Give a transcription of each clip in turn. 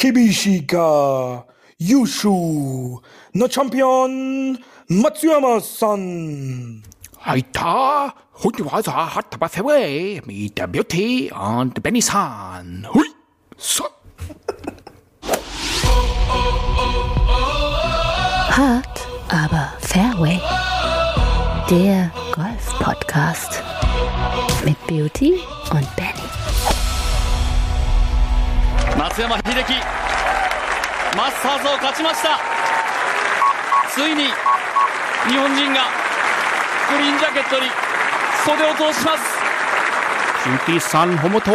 Kibishika, Yushu, no Champion, Matsuyama-san. Haita, Hundewaza hat aber Fairway mit der Beauty und Benny San. Hui, so. Hart, aber Fairway. Der Golf-Podcast mit Beauty und Benny. 松山英樹マスターズを勝ちましたついに日本人がグリーンジャケットに袖を通します Beauty San Homoto.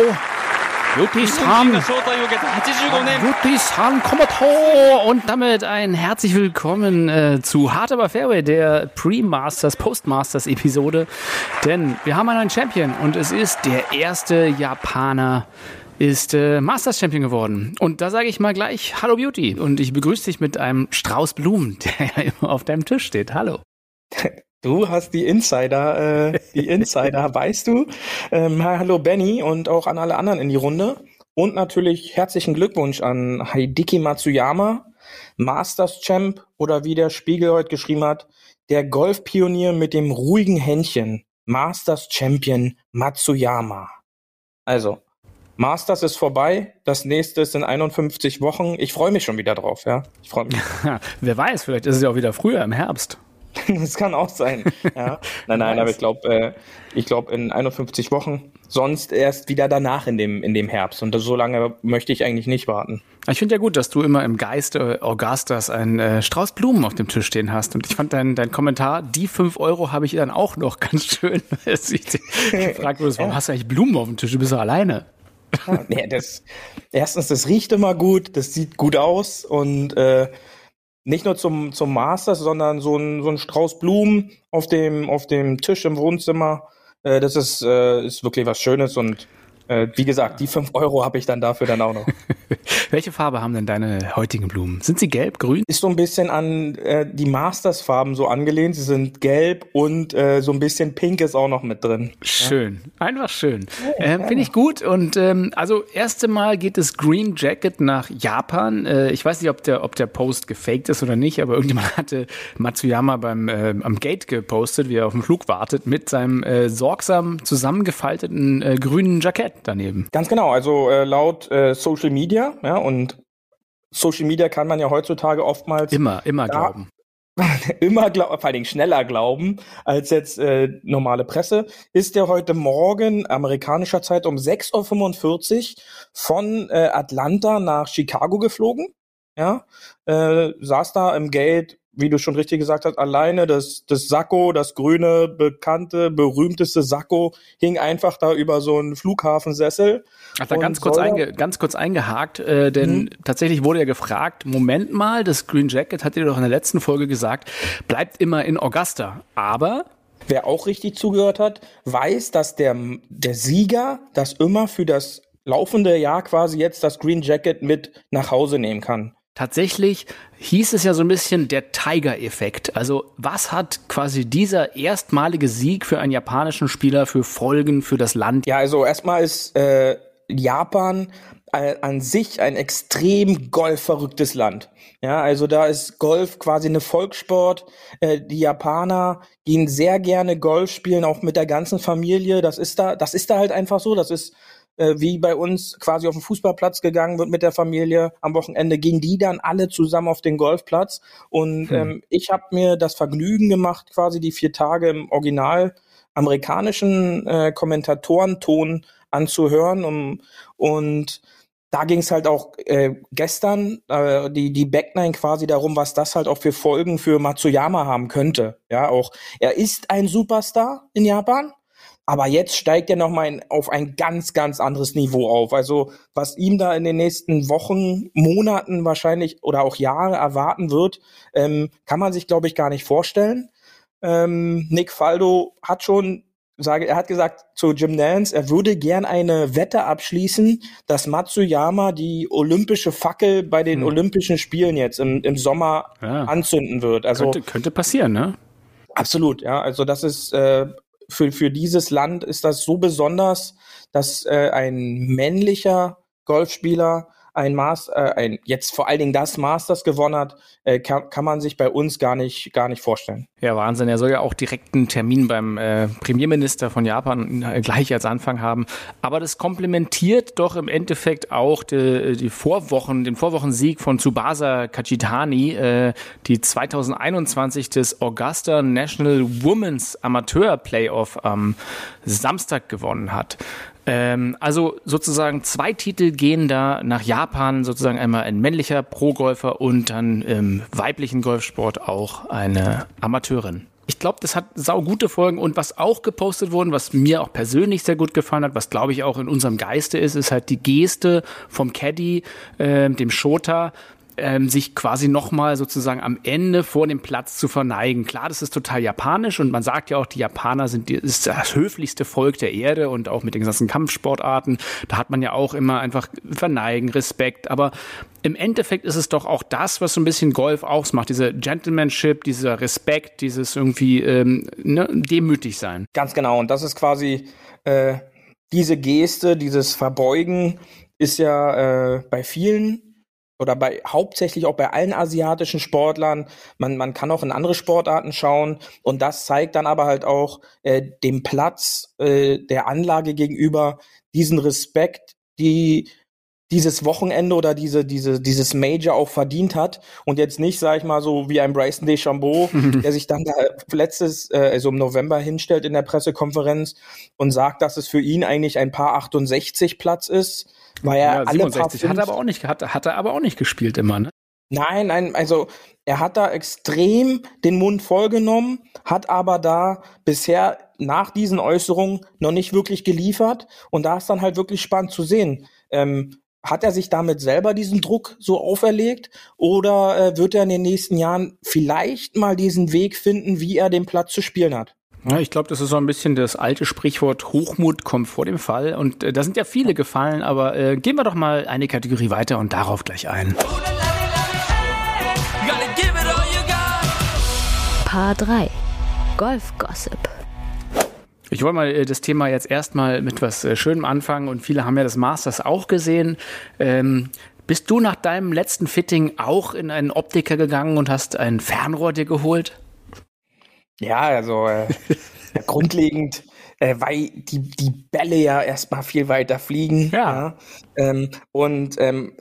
Beauty 日本人が San. 招待を受けて85年 Beauty San Komoto. Und damit ein herzlich willkommen äh, zu Hard aber Fairway, der Pre-Masters, Postmasters-Episode. Denn wir haben einen neuen Champion und es ist der erste Japaner, ist äh, Masters Champion geworden. Und da sage ich mal gleich Hallo Beauty. Und ich begrüße dich mit einem Strauß Blumen, der ja immer auf deinem Tisch steht. Hallo. Du hast die Insider, äh, die Insider, weißt du. Ähm, hallo Benny und auch an alle anderen in die Runde. Und natürlich herzlichen Glückwunsch an Heidiki Matsuyama, Masters Champ oder wie der Spiegel heute geschrieben hat, der Golfpionier mit dem ruhigen Händchen. Masters Champion Matsuyama. Also, Masters ist vorbei, das nächste ist in 51 Wochen. Ich freue mich schon wieder drauf, ja. Ich freue mich. Wer weiß, vielleicht ist es ja auch wieder früher im Herbst. Das kann auch sein. Ja. Nein, nein, aber ich glaube, äh, ich glaube in 51 Wochen. Sonst erst wieder danach in dem in dem Herbst. Und das, so lange möchte ich eigentlich nicht warten. Ich finde ja gut, dass du immer im Geiste Augustas einen äh, Strauß Blumen auf dem Tisch stehen hast. Und ich fand dein, dein Kommentar, die fünf Euro habe ich dann auch noch ganz schön. ich gefragt wurde, warum hast du eigentlich Blumen auf dem Tisch? Du bist doch alleine. Nee, das, erstens, das riecht immer gut, das sieht gut aus und äh, nicht nur zum, zum Masters, sondern so ein, so ein Strauß Blumen auf dem, auf dem Tisch im Wohnzimmer. Äh, das ist, äh, ist wirklich was Schönes und äh, wie gesagt, die fünf Euro habe ich dann dafür dann auch noch. Welche Farbe haben denn deine heutigen Blumen? Sind sie gelb, grün? Ist so ein bisschen an äh, die Masters-Farben so angelehnt. Sie sind gelb und äh, so ein bisschen pink ist auch noch mit drin. Schön, einfach schön. Ähm, Finde ich gut. Und ähm, also erste Mal geht das Green Jacket nach Japan. Äh, ich weiß nicht, ob der, ob der Post gefaked ist oder nicht, aber irgendjemand hatte Matsuyama beim äh, am Gate gepostet, wie er auf dem Flug wartet, mit seinem äh, sorgsam zusammengefalteten äh, grünen Jackett daneben. Ganz genau, also äh, laut äh, Social Media, ja, und Social Media kann man ja heutzutage oftmals Immer, immer glauben. immer glauben, vor allen Dingen schneller glauben als jetzt äh, normale Presse, ist der heute Morgen amerikanischer Zeit um 6.45 Uhr von äh, Atlanta nach Chicago geflogen. Ja, äh, saß da im Gate, wie du schon richtig gesagt hast, alleine. Das, das Sakko, das grüne, bekannte, berühmteste Sakko, hing einfach da über so einen Flughafensessel. Hat da ganz kurz, einge, ganz kurz eingehakt, äh, denn tatsächlich wurde ja gefragt, Moment mal, das Green Jacket hat ihr doch in der letzten Folge gesagt, bleibt immer in Augusta. Aber Wer auch richtig zugehört hat, weiß, dass der, der Sieger das immer für das laufende Jahr quasi jetzt das Green Jacket mit nach Hause nehmen kann. Tatsächlich hieß es ja so ein bisschen der Tiger-Effekt. Also was hat quasi dieser erstmalige Sieg für einen japanischen Spieler für Folgen für das Land? Ja, also erstmal ist äh, Japan an sich ein extrem golfverrücktes Land. Ja, also da ist Golf quasi eine Volkssport. Äh, die Japaner gehen sehr gerne Golf spielen, auch mit der ganzen Familie. Das ist da, das ist da halt einfach so. Das ist äh, wie bei uns quasi auf den Fußballplatz gegangen wird mit der Familie. Am Wochenende gehen die dann alle zusammen auf den Golfplatz. Und ähm, ich habe mir das Vergnügen gemacht, quasi die vier Tage im Original amerikanischen äh, Kommentatorenton anzuhören. Um, und da ging es halt auch äh, gestern äh, die die Backline quasi darum, was das halt auch für Folgen für Matsuyama haben könnte. Ja, auch er ist ein Superstar in Japan, aber jetzt steigt er noch mal in, auf ein ganz ganz anderes Niveau auf. Also was ihm da in den nächsten Wochen, Monaten wahrscheinlich oder auch Jahre erwarten wird, ähm, kann man sich glaube ich gar nicht vorstellen. Ähm, Nick Faldo hat schon sage, er hat gesagt zu Jim Nance, er würde gern eine Wette abschließen, dass Matsuyama die olympische Fackel bei den Olympischen Spielen jetzt im, im Sommer Ja. anzünden wird. Also Könnte, könnte passieren, ne? absolut, ja. Also das ist äh, für für dieses Land ist das so besonders, dass äh, ein männlicher Golfspieler ein Master, äh, ein, jetzt vor allen Dingen das Masters gewonnen hat, äh, kann, kann man sich bei uns gar nicht, gar nicht vorstellen. Ja, Wahnsinn. Er soll ja auch direkt einen Termin beim äh, Premierminister von Japan äh, gleich als Anfang haben. Aber das komplementiert doch im Endeffekt auch die, die Vorwochen, den Vorwochensieg von Tsubasa Kachitani, äh, die 2021 des Augusta National Women's Amateur Playoff am Samstag gewonnen hat. Ähm, also sozusagen zwei Titel gehen da nach Japan, sozusagen einmal ein männlicher Pro-Golfer und dann im weiblichen Golfsport auch eine Amateurin. Ich glaube, das hat saugute Folgen und was auch gepostet wurden, was mir auch persönlich sehr gut gefallen hat, was glaube ich auch in unserem Geiste ist, ist halt die Geste vom Caddy, äh, dem Shota, ähm, sich quasi nochmal sozusagen am Ende vor dem Platz zu verneigen. Klar, das ist total japanisch und man sagt ja auch, die Japaner sind die, ist das höflichste Volk der Erde und auch mit den ganzen Kampfsportarten. Da hat man ja auch immer einfach Verneigen, Respekt. Aber im Endeffekt ist es doch auch das, was so ein bisschen Golf ausmacht. Diese Gentlemanship, dieser Respekt, dieses irgendwie ähm, ne, demütig sein. Ganz genau. Und das ist quasi äh, diese Geste, dieses Verbeugen ist ja äh, bei vielen oder bei hauptsächlich auch bei allen asiatischen Sportlern. Man, man kann auch in andere Sportarten schauen. Und das zeigt dann aber halt auch äh, dem Platz äh, der Anlage gegenüber diesen Respekt, die dieses Wochenende oder diese, diese, dieses Major auch verdient hat. Und jetzt nicht, sag ich mal, so wie ein Bryson DeChambeau, der sich dann da letztes, äh, also im November hinstellt in der Pressekonferenz und sagt, dass es für ihn eigentlich ein paar 68 Platz ist, weil er ja, alle 67 hat er aber auch nicht, hat, hat er aber auch nicht gespielt immer, ne? Nein, nein, also er hat da extrem den Mund vollgenommen, hat aber da bisher nach diesen Äußerungen noch nicht wirklich geliefert und da ist dann halt wirklich spannend zu sehen. Ähm, hat er sich damit selber diesen Druck so auferlegt oder äh, wird er in den nächsten Jahren vielleicht mal diesen Weg finden, wie er den Platz zu spielen hat? Ja, ich glaube, das ist so ein bisschen das alte Sprichwort Hochmut kommt vor dem Fall. Und äh, da sind ja viele gefallen, aber äh, gehen wir doch mal eine Kategorie weiter und darauf gleich ein. Paar 3 Golf Gossip. Ich wollte mal äh, das Thema jetzt erstmal mit was äh, Schönem anfangen und viele haben ja das Masters auch gesehen. Ähm, bist du nach deinem letzten Fitting auch in einen Optiker gegangen und hast ein Fernrohr dir geholt? Ja, also äh, grundlegend, äh, weil die, die Bälle ja erstmal viel weiter fliegen. Ja. ja ähm, und ähm,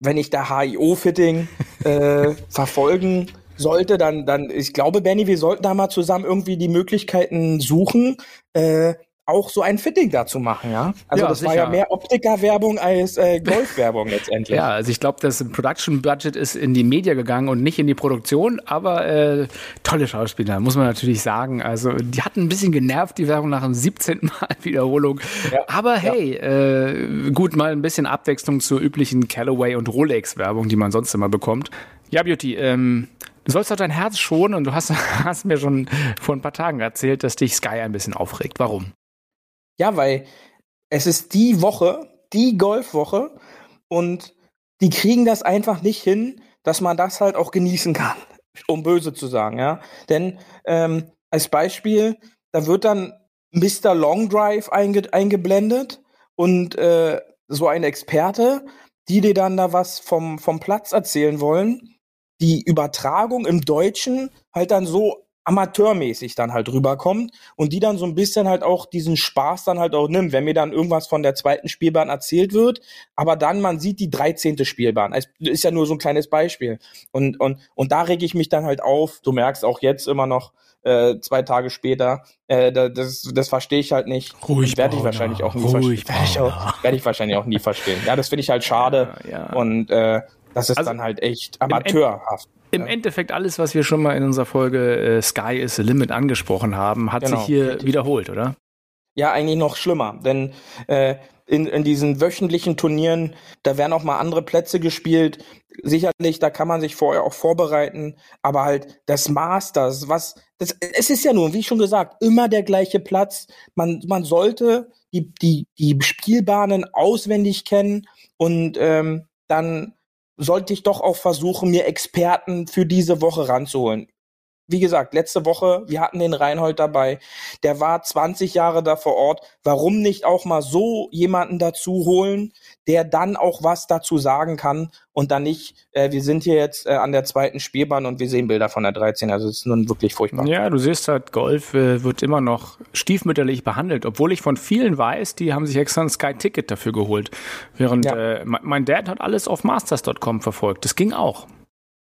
wenn ich da HIO-Fitting äh, verfolgen sollte, dann, dann, ich glaube, Benny, wir sollten da mal zusammen irgendwie die Möglichkeiten suchen, äh, auch so ein Fitting dazu machen, ja. Also ja, das sicher. war ja mehr Optiker-Werbung als äh, Golf-Werbung letztendlich. Ja, also ich glaube, das Production-Budget ist in die Media gegangen und nicht in die Produktion, aber äh, tolle Schauspieler, muss man natürlich sagen. Also die hatten ein bisschen genervt, die Werbung nach dem 17. Mal Wiederholung. Ja, aber hey, ja. äh, gut, mal ein bisschen Abwechslung zur üblichen Callaway und Rolex-Werbung, die man sonst immer bekommt. Ja, Beauty, ähm, du sollst doch dein Herz schonen und du hast, hast mir schon vor ein paar Tagen erzählt, dass dich Sky ein bisschen aufregt. Warum? Ja, weil es ist die Woche, die Golfwoche und die kriegen das einfach nicht hin, dass man das halt auch genießen kann, um böse zu sagen, ja. Denn ähm, als Beispiel, da wird dann Mr. Long Drive einge eingeblendet und äh, so ein Experte, die dir dann da was vom, vom Platz erzählen wollen, die Übertragung im Deutschen halt dann so amateurmäßig dann halt rüberkommt und die dann so ein bisschen halt auch diesen Spaß dann halt auch nimmt, wenn mir dann irgendwas von der zweiten Spielbahn erzählt wird, aber dann man sieht die dreizehnte Spielbahn. Es ist ja nur so ein kleines Beispiel. Und, und, und da reg ich mich dann halt auf. Du merkst auch jetzt immer noch, äh, zwei Tage später, äh, das, das verstehe ich halt nicht. Ruhig, werde ich wahrscheinlich auch nie verstehen. Werde ich, werd ich wahrscheinlich auch nie verstehen. Ja, das finde ich halt schade. Ja, ja. Und äh, das ist also, dann halt echt amateurhaft. Im Endeffekt alles, was wir schon mal in unserer Folge äh, Sky is the Limit angesprochen haben, hat genau. sich hier Richtig. wiederholt, oder? Ja, eigentlich noch schlimmer, denn äh, in, in diesen wöchentlichen Turnieren, da werden auch mal andere Plätze gespielt. Sicherlich, da kann man sich vorher auch vorbereiten, aber halt das Masters, was, das, es ist ja nun, wie schon gesagt, immer der gleiche Platz. Man, man sollte die, die, die Spielbahnen auswendig kennen und ähm, dann sollte ich doch auch versuchen, mir Experten für diese Woche ranzuholen. Wie gesagt, letzte Woche, wir hatten den Reinhold dabei, der war 20 Jahre da vor Ort. Warum nicht auch mal so jemanden dazu holen, der dann auch was dazu sagen kann und dann nicht, äh, wir sind hier jetzt äh, an der zweiten Spielbahn und wir sehen Bilder von der 13. Also es ist nun wirklich furchtbar. Ja, du siehst halt, Golf äh, wird immer noch stiefmütterlich behandelt, obwohl ich von vielen weiß, die haben sich extra ein Sky-Ticket dafür geholt. Während ja. äh, mein Dad hat alles auf masters.com verfolgt. Das ging auch.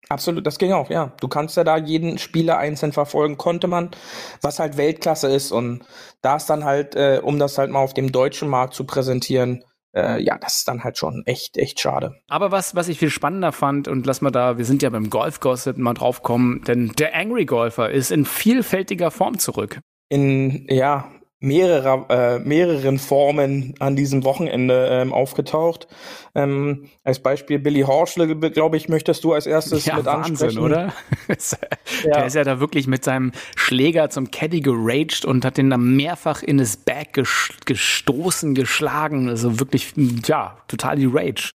Absolut, das ging auch, ja. Du kannst ja da jeden Spieler einzeln verfolgen, konnte man, was halt Weltklasse ist. Und da ist dann halt, äh, um das halt mal auf dem deutschen Markt zu präsentieren, äh, ja, das ist dann halt schon echt, echt schade. Aber was, was ich viel spannender fand, und lass mal da, wir sind ja beim Golf-Gossip mal draufkommen, denn der Angry Golfer ist in vielfältiger Form zurück. In, ja, mehrerer, äh, mehreren Formen an diesem Wochenende ähm, aufgetaucht. Ähm, als Beispiel Billy Horschel, glaube ich, möchtest du als erstes ja, mit Wahnsinn, ansprechen. oder? Der ist ja da wirklich mit seinem Schläger zum Caddy geraged und hat den dann mehrfach in das Bag gestoßen, geschlagen. Also wirklich, ja, total die Rage.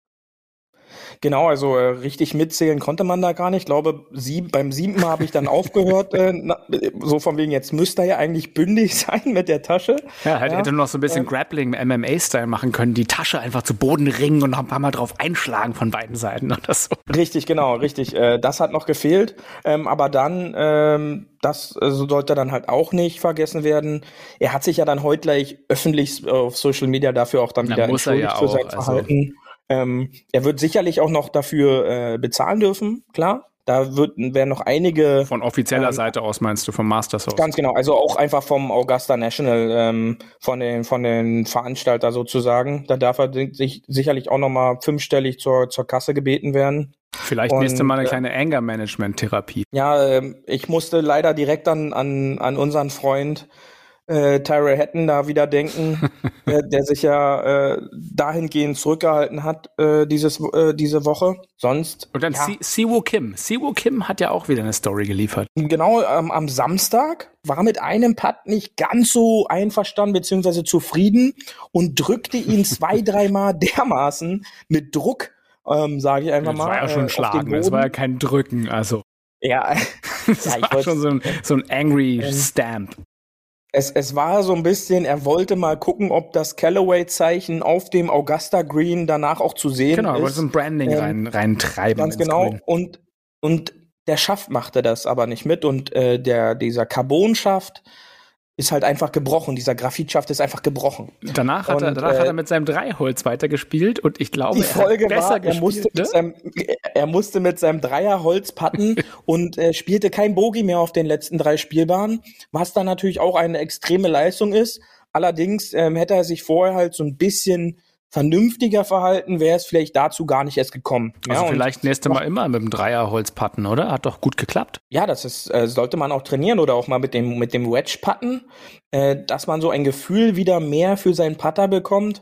Genau, also äh, richtig mitzählen konnte man da gar nicht. Ich glaube, sieb, beim siebten Mal habe ich dann aufgehört, äh, na, so von wegen, jetzt müsste er ja eigentlich bündig sein mit der Tasche. Ja, halt ja. hätte noch so ein bisschen äh, Grappling MMA-Style machen können, die Tasche einfach zu Boden ringen und noch ein paar Mal drauf einschlagen von beiden Seiten oder so. Richtig, genau, richtig. Äh, das hat noch gefehlt. Ähm, aber dann, ähm, das also sollte dann halt auch nicht vergessen werden. Er hat sich ja dann heute gleich öffentlich auf Social Media dafür auch dann wieder entschuldigt ja für sein also Verhalten. Also ähm, er wird sicherlich auch noch dafür äh, bezahlen dürfen, klar. Da wird, werden noch einige. Von offizieller ähm, Seite aus meinst du, vom Masters aus? Ganz genau, also auch einfach vom Augusta National, ähm, von den, von den Veranstalter sozusagen. Da darf er sich sicherlich auch nochmal fünfstellig zur, zur Kasse gebeten werden. Vielleicht nächste Mal eine äh, kleine Anger-Management-Therapie. Ja, äh, ich musste leider direkt an, an, an unseren Freund äh, Tyrell Hatton da wieder denken, der, der, sich ja äh, dahingehend zurückgehalten hat äh, dieses, äh, diese Woche. Sonst. Und dann ja. Siwoo Kim. Siwoo Kim hat ja auch wieder eine Story geliefert. Genau, ähm, am Samstag war mit einem Putt nicht ganz so einverstanden bzw. zufrieden und drückte ihn zwei, dreimal dermaßen mit Druck, ähm, sage ich einfach das mal. Das war ja schon äh, Schlagen, das war ja kein Drücken, also. Ja, das ja, war schon so ein, so ein angry ähm, Stamp es, es war so ein bisschen, er wollte mal gucken, ob das Callaway-Zeichen auf dem Augusta Green danach auch zu sehen genau, ist. Genau, so ein Branding ähm, rein, reintreiben. Ganz genau. Grün. Und, und der Schaft machte das aber nicht mit und äh, der, dieser Carbon-Schaft ist halt einfach gebrochen. Dieser Graphitschaft ist einfach gebrochen. Danach hat, und, er, danach äh, hat er mit seinem Dreiholz weitergespielt und ich glaube, die Folge er war, er musste, ne? mit seinem, er musste mit seinem Dreierholz patten und äh, spielte kein Bogie mehr auf den letzten drei Spielbahnen, was dann natürlich auch eine extreme Leistung ist. Allerdings ähm, hätte er sich vorher halt so ein bisschen vernünftiger verhalten, wäre es vielleicht dazu gar nicht erst gekommen. Also ja, vielleicht nächste Mal immer mit dem Dreierholz patten, oder? Hat doch gut geklappt. Ja, das ist, äh, sollte man auch trainieren oder auch mal mit dem, mit dem Wedge patten, äh, dass man so ein Gefühl wieder mehr für seinen Putter bekommt.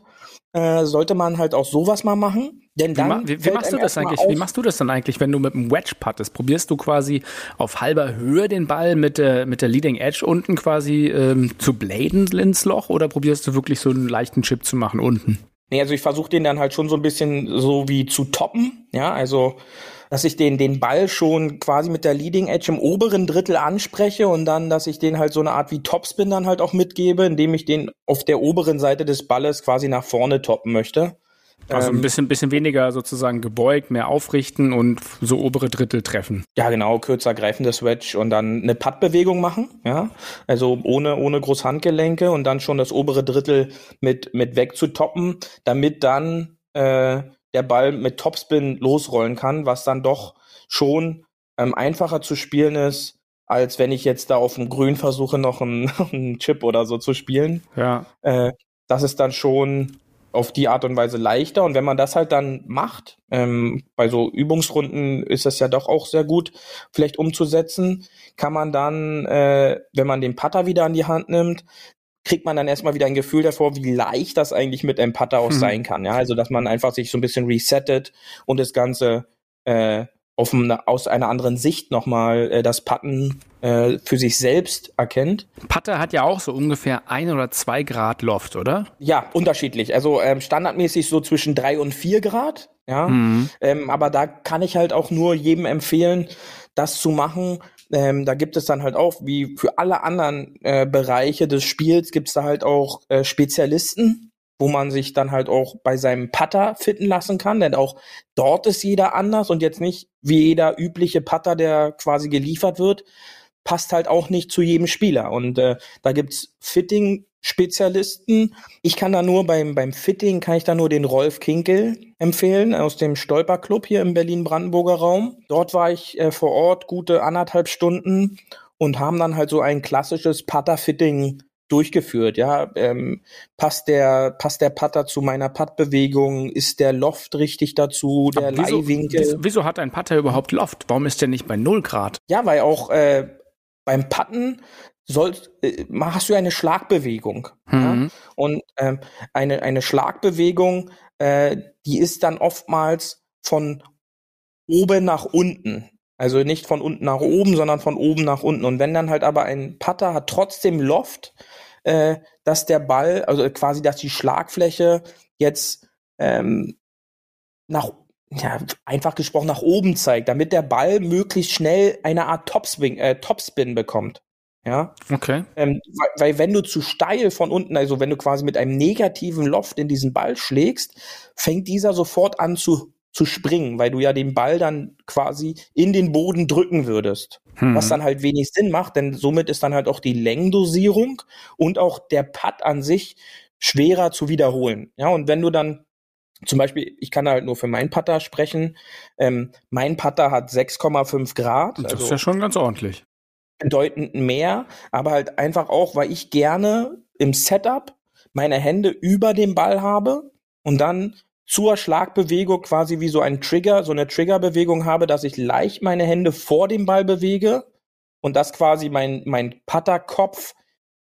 Äh, sollte man halt auch sowas mal machen. Denn dann wie, wie, wie machst du das eigentlich? Wie machst du das dann eigentlich, wenn du mit dem Wedge puttest? Probierst du quasi auf halber Höhe den Ball mit der, mit der Leading Edge unten quasi ähm, zu bladen ins Loch oder probierst du wirklich so einen leichten Chip zu machen unten? Nee, also ich versuche den dann halt schon so ein bisschen so wie zu toppen, ja, also dass ich den, den Ball schon quasi mit der Leading Edge im oberen Drittel anspreche und dann, dass ich den halt so eine Art wie Topspin dann halt auch mitgebe, indem ich den auf der oberen Seite des Balles quasi nach vorne toppen möchte. Also ein ähm, bisschen, bisschen weniger sozusagen gebeugt, mehr aufrichten und so obere Drittel treffen. Ja, genau, kürzer greifendes Wedge und dann eine Puttbewegung machen, ja. Also ohne, ohne groß Handgelenke und dann schon das obere Drittel mit, mit wegzutoppen, damit dann äh, der Ball mit Topspin losrollen kann, was dann doch schon ähm, einfacher zu spielen ist, als wenn ich jetzt da auf dem Grün versuche, noch einen, einen Chip oder so zu spielen. Ja. Äh, das ist dann schon auf die Art und Weise leichter. Und wenn man das halt dann macht, ähm, bei so Übungsrunden ist das ja doch auch sehr gut, vielleicht umzusetzen, kann man dann, äh, wenn man den Putter wieder an die Hand nimmt, kriegt man dann erstmal wieder ein Gefühl davor, wie leicht das eigentlich mit einem Putter aus hm. sein kann. Ja, also dass man einfach sich so ein bisschen resettet und das Ganze äh, auf eine, aus einer anderen Sicht nochmal äh, das Putten äh, für sich selbst erkennt. Putter hat ja auch so ungefähr ein oder zwei Grad Loft, oder? Ja, unterschiedlich. Also ähm, standardmäßig so zwischen drei und vier Grad. Ja, mhm. ähm, aber da kann ich halt auch nur jedem empfehlen, das zu machen, Ähm, da gibt es dann halt auch, wie für alle anderen äh, Bereiche des Spiels, gibt es da halt auch äh, Spezialisten, wo man sich dann halt auch bei seinem Putter fitten lassen kann, denn auch dort ist jeder anders und jetzt nicht wie jeder übliche Putter, der quasi geliefert wird, passt halt auch nicht zu jedem Spieler. Und äh, da gibt's Fitting Spezialisten. Ich kann da nur beim, beim Fitting kann ich da nur den Rolf Kinkel empfehlen aus dem Stolper Club hier im Berlin-Brandenburger Raum. Dort war ich äh, vor Ort gute anderthalb Stunden und haben dann halt so ein klassisches Putter-Fitting durchgeführt. Ja, ähm, passt der passt der Putter zu meiner Puttbewegung? Ist der Loft richtig dazu? Der wieso, Leihwinkel? Wieso, wieso hat ein Putter überhaupt Loft? Warum ist der nicht bei 0 Grad? Ja, weil auch äh, beim Putten sollst, äh, hast du eine Schlagbewegung. Mhm. Ja? Und ähm, eine, eine Schlagbewegung, äh, die ist dann oftmals von oben nach unten. Also nicht von unten nach oben, sondern von oben nach unten. Und wenn dann halt aber ein Putter hat trotzdem Loft, äh, dass der Ball, also quasi, dass die Schlagfläche jetzt ähm, nach ja, einfach gesprochen nach oben zeigt, damit der Ball möglichst schnell eine Art Topspin, äh, Topspin bekommt. Ja. Okay. Ähm, weil, weil wenn du zu steil von unten, also wenn du quasi mit einem negativen Loft in diesen Ball schlägst, fängt dieser sofort an zu, zu springen, weil du ja den Ball dann quasi in den Boden drücken würdest. Hm. Was dann halt wenig Sinn macht, denn somit ist dann halt auch die Längendosierung und auch der Putt an sich schwerer zu wiederholen. Ja, und wenn du dann zum Beispiel, ich kann halt nur für meinen Putter sprechen. Ähm, mein Putter hat 6,5 Grad. Das also ist ja schon ganz ordentlich. bedeutend mehr, aber halt einfach auch, weil ich gerne im Setup meine Hände über dem Ball habe und dann zur Schlagbewegung quasi wie so ein Trigger, so eine Triggerbewegung habe, dass ich leicht meine Hände vor dem Ball bewege und das quasi mein, mein Putterkopf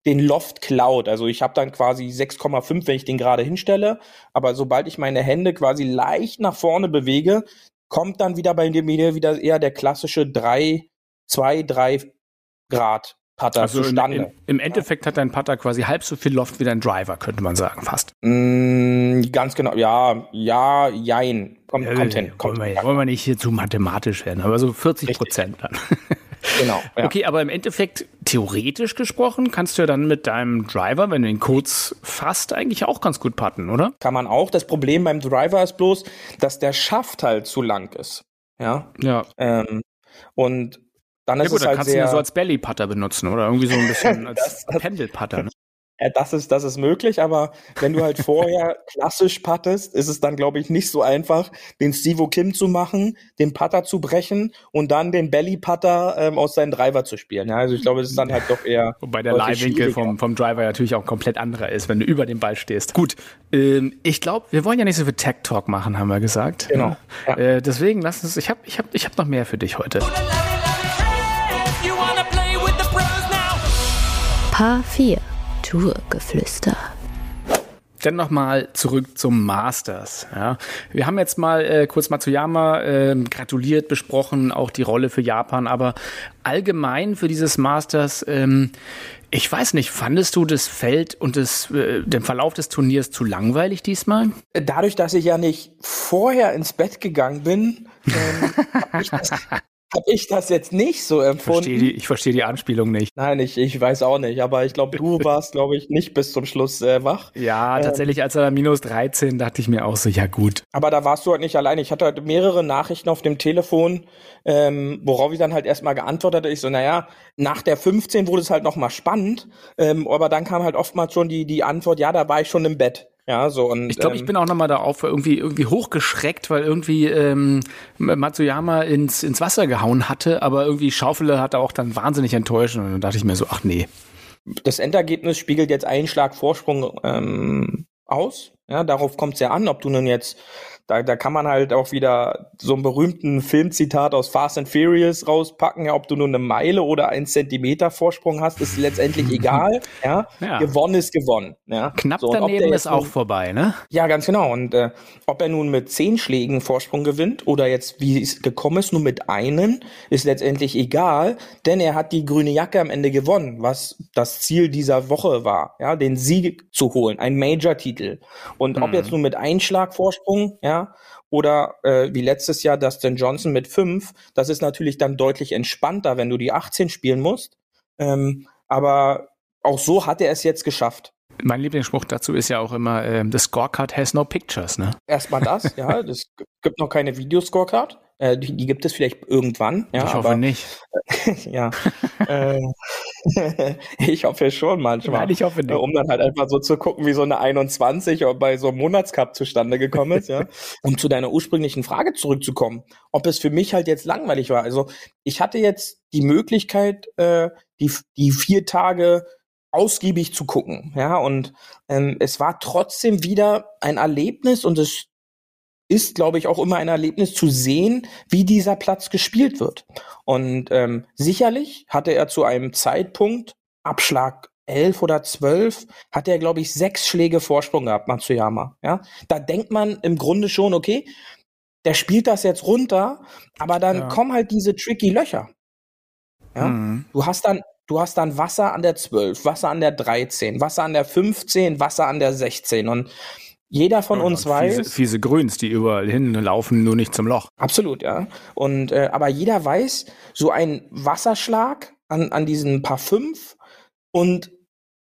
den Loft klaut. Also ich habe dann quasi 6,5, wenn ich den gerade hinstelle, aber sobald ich meine Hände quasi leicht nach vorne bewege, kommt dann wieder bei mir wieder eher der klassische 3, 2, 3 Grad Putter Also zustande. in, im Endeffekt hat dein Putter quasi halb so viel Loft wie dein Driver, könnte man sagen, fast. Mm, ganz genau, ja, ja, jein. Kommt, kommt hin, kommt wollen, wir, wollen wir nicht hier zu mathematisch werden, aber so 40 Prozent dann. Genau. Ja. Okay, aber im Endeffekt, theoretisch gesprochen, kannst du ja dann mit deinem Driver, wenn du ihn kurz fasst, eigentlich auch ganz gut putten, oder? Kann man auch. Das Problem beim Driver ist bloß, dass der Schaft halt zu lang ist. Ja. Ja. Ähm, und dann Ja ist gut, es dann halt kannst du ihn sehr. ja so als Belly-Putter benutzen oder irgendwie so ein bisschen als Pendelputter. Ne? Ja, das ist, das ist möglich, aber wenn du halt vorher klassisch puttest, ist es dann, glaube ich, nicht so einfach, den Stevo Kim zu machen, den Putter zu brechen und dann den Belly-Putter ähm, aus seinem Driver zu spielen. Ja, also ich glaube, das ist dann halt doch eher. Wobei der Leihwinkel vom, vom Driver natürlich auch komplett anderer ist, wenn du über dem Ball stehst. Gut, ähm, ich glaube, wir wollen ja nicht so viel Tech Talk machen, haben wir gesagt. Genau, ja. Äh, deswegen lass uns, ich habe ich hab, ich hab noch mehr für dich heute. 4. Tourgeflüster. Dann nochmal zurück zum Masters. Ja. Wir haben jetzt mal äh, kurz Matsuyama äh, gratuliert, besprochen, auch die Rolle für Japan, aber allgemein für dieses Masters, ähm, ich weiß nicht, fandest du das Feld und das, äh, den Verlauf des Turniers zu langweilig diesmal? Dadurch, dass ich ja nicht vorher ins Bett gegangen bin, ähm, habe ich, das- hab ich das jetzt nicht so empfunden. Versteh die, ich verstehe die Anspielung nicht. Nein, ich, ich weiß auch nicht, aber ich glaube, du warst, glaube ich, nicht bis zum Schluss äh, wach. Ja, tatsächlich, als er minus 13, dachte ich mir auch so, ja gut. Aber da warst du halt nicht alleine. Ich hatte halt mehrere Nachrichten auf dem Telefon, ähm, worauf ich dann halt erstmal geantwortet hatte. Ich so, naja, nach der 15 wurde es halt nochmal spannend, ähm, aber dann kam halt oftmals schon die, die Antwort, ja, da war ich schon im Bett. Ja, so und Ich glaube, ich ähm, bin auch nochmal da auf irgendwie, irgendwie hochgeschreckt, weil irgendwie ähm, Matsuyama ins, ins Wasser gehauen hatte, aber irgendwie Schaufele hat er auch dann wahnsinnig enttäuscht und dann dachte ich mir so, ach nee. das Endergebnis spiegelt jetzt einen Schlag Vorsprung ähm, aus. Ja, darauf kommt es ja an, ob du nun jetzt, da, da kann man halt auch wieder so einen berühmten Filmzitat aus Fast and Furious rauspacken, ja, ob du nur eine Meile oder einen Zentimeter Vorsprung hast, ist letztendlich egal. Ja, Ja. gewonnen ist gewonnen. Ja, Knapp So, daneben ist auch vorbei, ne? Ja, ganz genau. Und äh, ob er nun mit zehn Schlägen Vorsprung gewinnt oder jetzt, wie es gekommen ist, nur mit einem, ist letztendlich egal, denn er hat die grüne Jacke am Ende gewonnen, was das Ziel dieser Woche war, ja, den Sieg zu holen, ein Major-Titel. Und ob jetzt nun mit Einschlagvorsprung, ja, oder äh, wie letztes Jahr Dustin Johnson mit fünf, das ist natürlich dann deutlich entspannter, wenn du die 18 spielen musst. Ähm, aber auch so hat er es jetzt geschafft. Mein Lieblingsspruch dazu ist ja auch immer, ähm, the scorecard has no pictures, ne? Erstmal das, ja, es gibt noch keine Videoscorecard. Äh, die, die gibt es vielleicht irgendwann, ja, ich hoffe aber nicht. ja. äh, ich hoffe schon manchmal. Nein, ich hoffe nicht. um dann halt einfach so zu gucken, wie so eine 21 bei so einem Monatscup zustande gekommen ist, ja. Um zu deiner ursprünglichen Frage zurückzukommen, ob es für mich halt jetzt langweilig war. Also ich hatte jetzt die Möglichkeit, äh, die, die vier Tage ausgiebig zu gucken, ja, und ähm, es war trotzdem wieder ein Erlebnis und es ist, glaube ich, auch immer ein Erlebnis zu sehen, wie dieser Platz gespielt wird. Und ähm, sicherlich hatte er zu einem Zeitpunkt, Abschlag 11 oder 12, hat er, glaube ich, sechs Schläge Vorsprung gehabt, Matsuyama. Ja? Da denkt man im Grunde schon, okay, der spielt das jetzt runter, aber dann Ja. kommen halt diese tricky Löcher. Ja? Mhm. Du hast dann, du hast dann Wasser an der 12, Wasser an der 13, Wasser an der 15, Wasser an der 16 und jeder von Ja, uns weiß, Fiese, fiese Grüns, die überall hinlaufen, nur nicht zum Loch. Absolut, ja. Und äh, aber jeder weiß, so ein Wasserschlag an, an diesen paar fünf und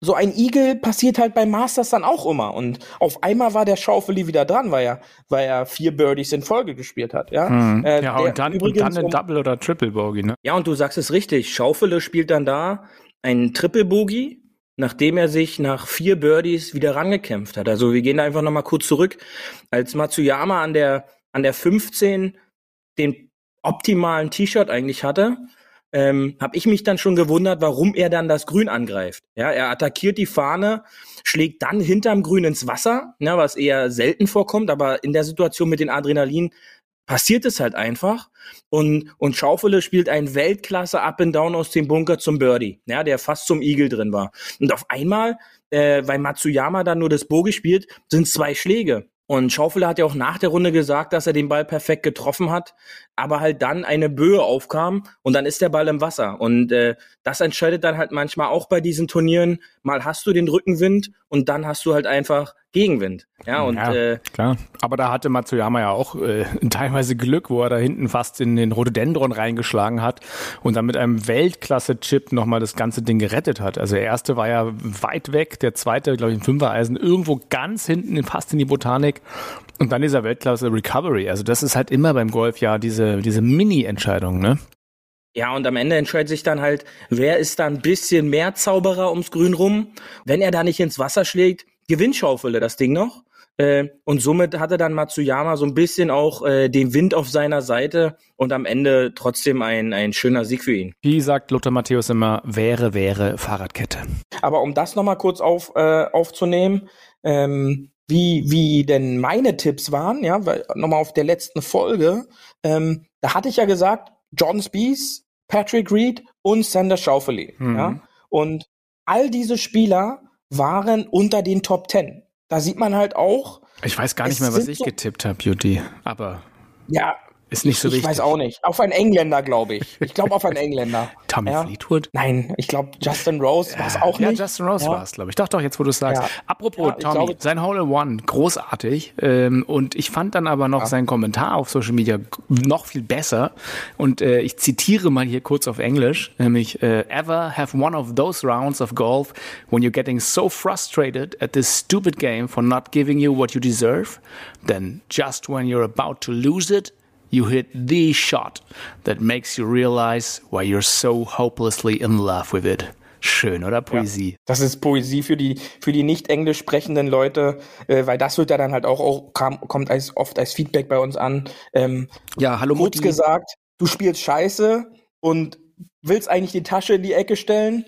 so ein Igel passiert halt beim Masters dann auch immer. Und auf einmal war der Schaufeli wieder dran, weil er, weil er vier Birdies in Folge gespielt hat. Ja, Mhm. Äh, ja, der und dann, und übrigens dann ein Double oder Triple Bogey, ne? ja, und du sagst es richtig. Schaufele spielt dann da einen Triple Bogey, nachdem er sich nach vier Birdies wieder rangekämpft hat. Also wir gehen da einfach noch mal kurz zurück. Als Matsuyama an der an der 15 den optimalen T-Shirt eigentlich hatte, ähm, habe ich mich dann schon gewundert, warum er dann das Grün angreift. Ja, er attackiert die Fahne, schlägt dann hinterm Grün ins Wasser, ja, was eher selten vorkommt, aber in der Situation mit den Adrenalin passiert es halt einfach. Und, und Schaufele spielt ein Weltklasse Up and Down aus dem Bunker zum Birdie, ja, der fast zum Igel drin war. Und auf einmal, äh, weil Matsuyama dann nur das Bogie spielt, sind zwei Schläge. Und Schaufele hat ja auch nach der Runde gesagt, dass er den Ball perfekt getroffen hat, aber halt dann eine Böe aufkam und dann ist der Ball im Wasser. Und äh, das entscheidet dann halt manchmal auch bei diesen Turnieren. Mal hast du den Rückenwind und dann hast du halt einfach Gegenwind. Ja, und ja, Äh, klar. Aber da hatte Matsuyama ja auch äh, teilweise Glück, wo er da hinten fast in den Rhododendron reingeschlagen hat und dann mit einem Weltklasse-Chip nochmal das ganze Ding gerettet hat. Also der erste war ja weit weg, der zweite, glaube ich, im Fünfereisen, irgendwo ganz hinten, fast in die Botanik. Und dann dieser Weltklasse-Recovery. Also das ist halt immer beim Golf ja diese, diese Mini-Entscheidung, ne? Ja, und am Ende entscheidet sich dann halt, wer ist da ein bisschen mehr Zauberer ums Grün rum. Wenn er da nicht ins Wasser schlägt, gewinnt Schaufele das Ding noch. Äh, und somit hatte dann Matsuyama so ein bisschen auch äh, den Wind auf seiner Seite und am Ende trotzdem ein, ein schöner Sieg für ihn. Wie sagt Lothar Matthäus immer, wäre, wäre Fahrradkette. Aber um das nochmal kurz auf, äh, aufzunehmen, ähm, wie, wie denn meine Tipps waren, ja, weil nochmal auf der letzten Folge, ähm, da hatte ich ja gesagt, John Spees, Patrick Reed und Sander Schaufele. Mhm. Ja? Und all diese Spieler waren unter den Top Ten. Da sieht man halt auch, Ich weiß gar nicht mehr, was ich so- getippt habe, Beauty. Aber ja, ist nicht so ich wichtig. weiß auch nicht. Auf einen Engländer, glaube ich. Ich glaube auf einen Engländer. Tommy ja. Fleetwood? Nein, ich glaube Justin Rose war es auch ja, nicht. Justin Rose Ja. war es, glaube ich. Doch, doch, jetzt wo du es sagst. Ja. Apropos Ja, ich Tommy, glaube- sein Hole in One, großartig. Ähm, und ich fand dann aber noch Ja. seinen Kommentar auf Social Media noch viel besser. Und äh, ich zitiere mal hier kurz auf Englisch, nämlich äh, Ever have one of those rounds of golf when you're getting so frustrated at this stupid game for not giving you what you deserve, then just when you're about to lose it, you hit the shot that makes you realize why you're so hopelessly in love with it. Schön, oder Poesie? Das ist Poesie für die für die nicht englisch sprechenden Leute, äh, weil das wird ja dann halt auch, auch kam, kommt als oft als Feedback bei uns an. Ähm, Ja, hallo kurz Mutti. gesagt, du spielst Scheiße und willst eigentlich die Tasche in die Ecke stellen,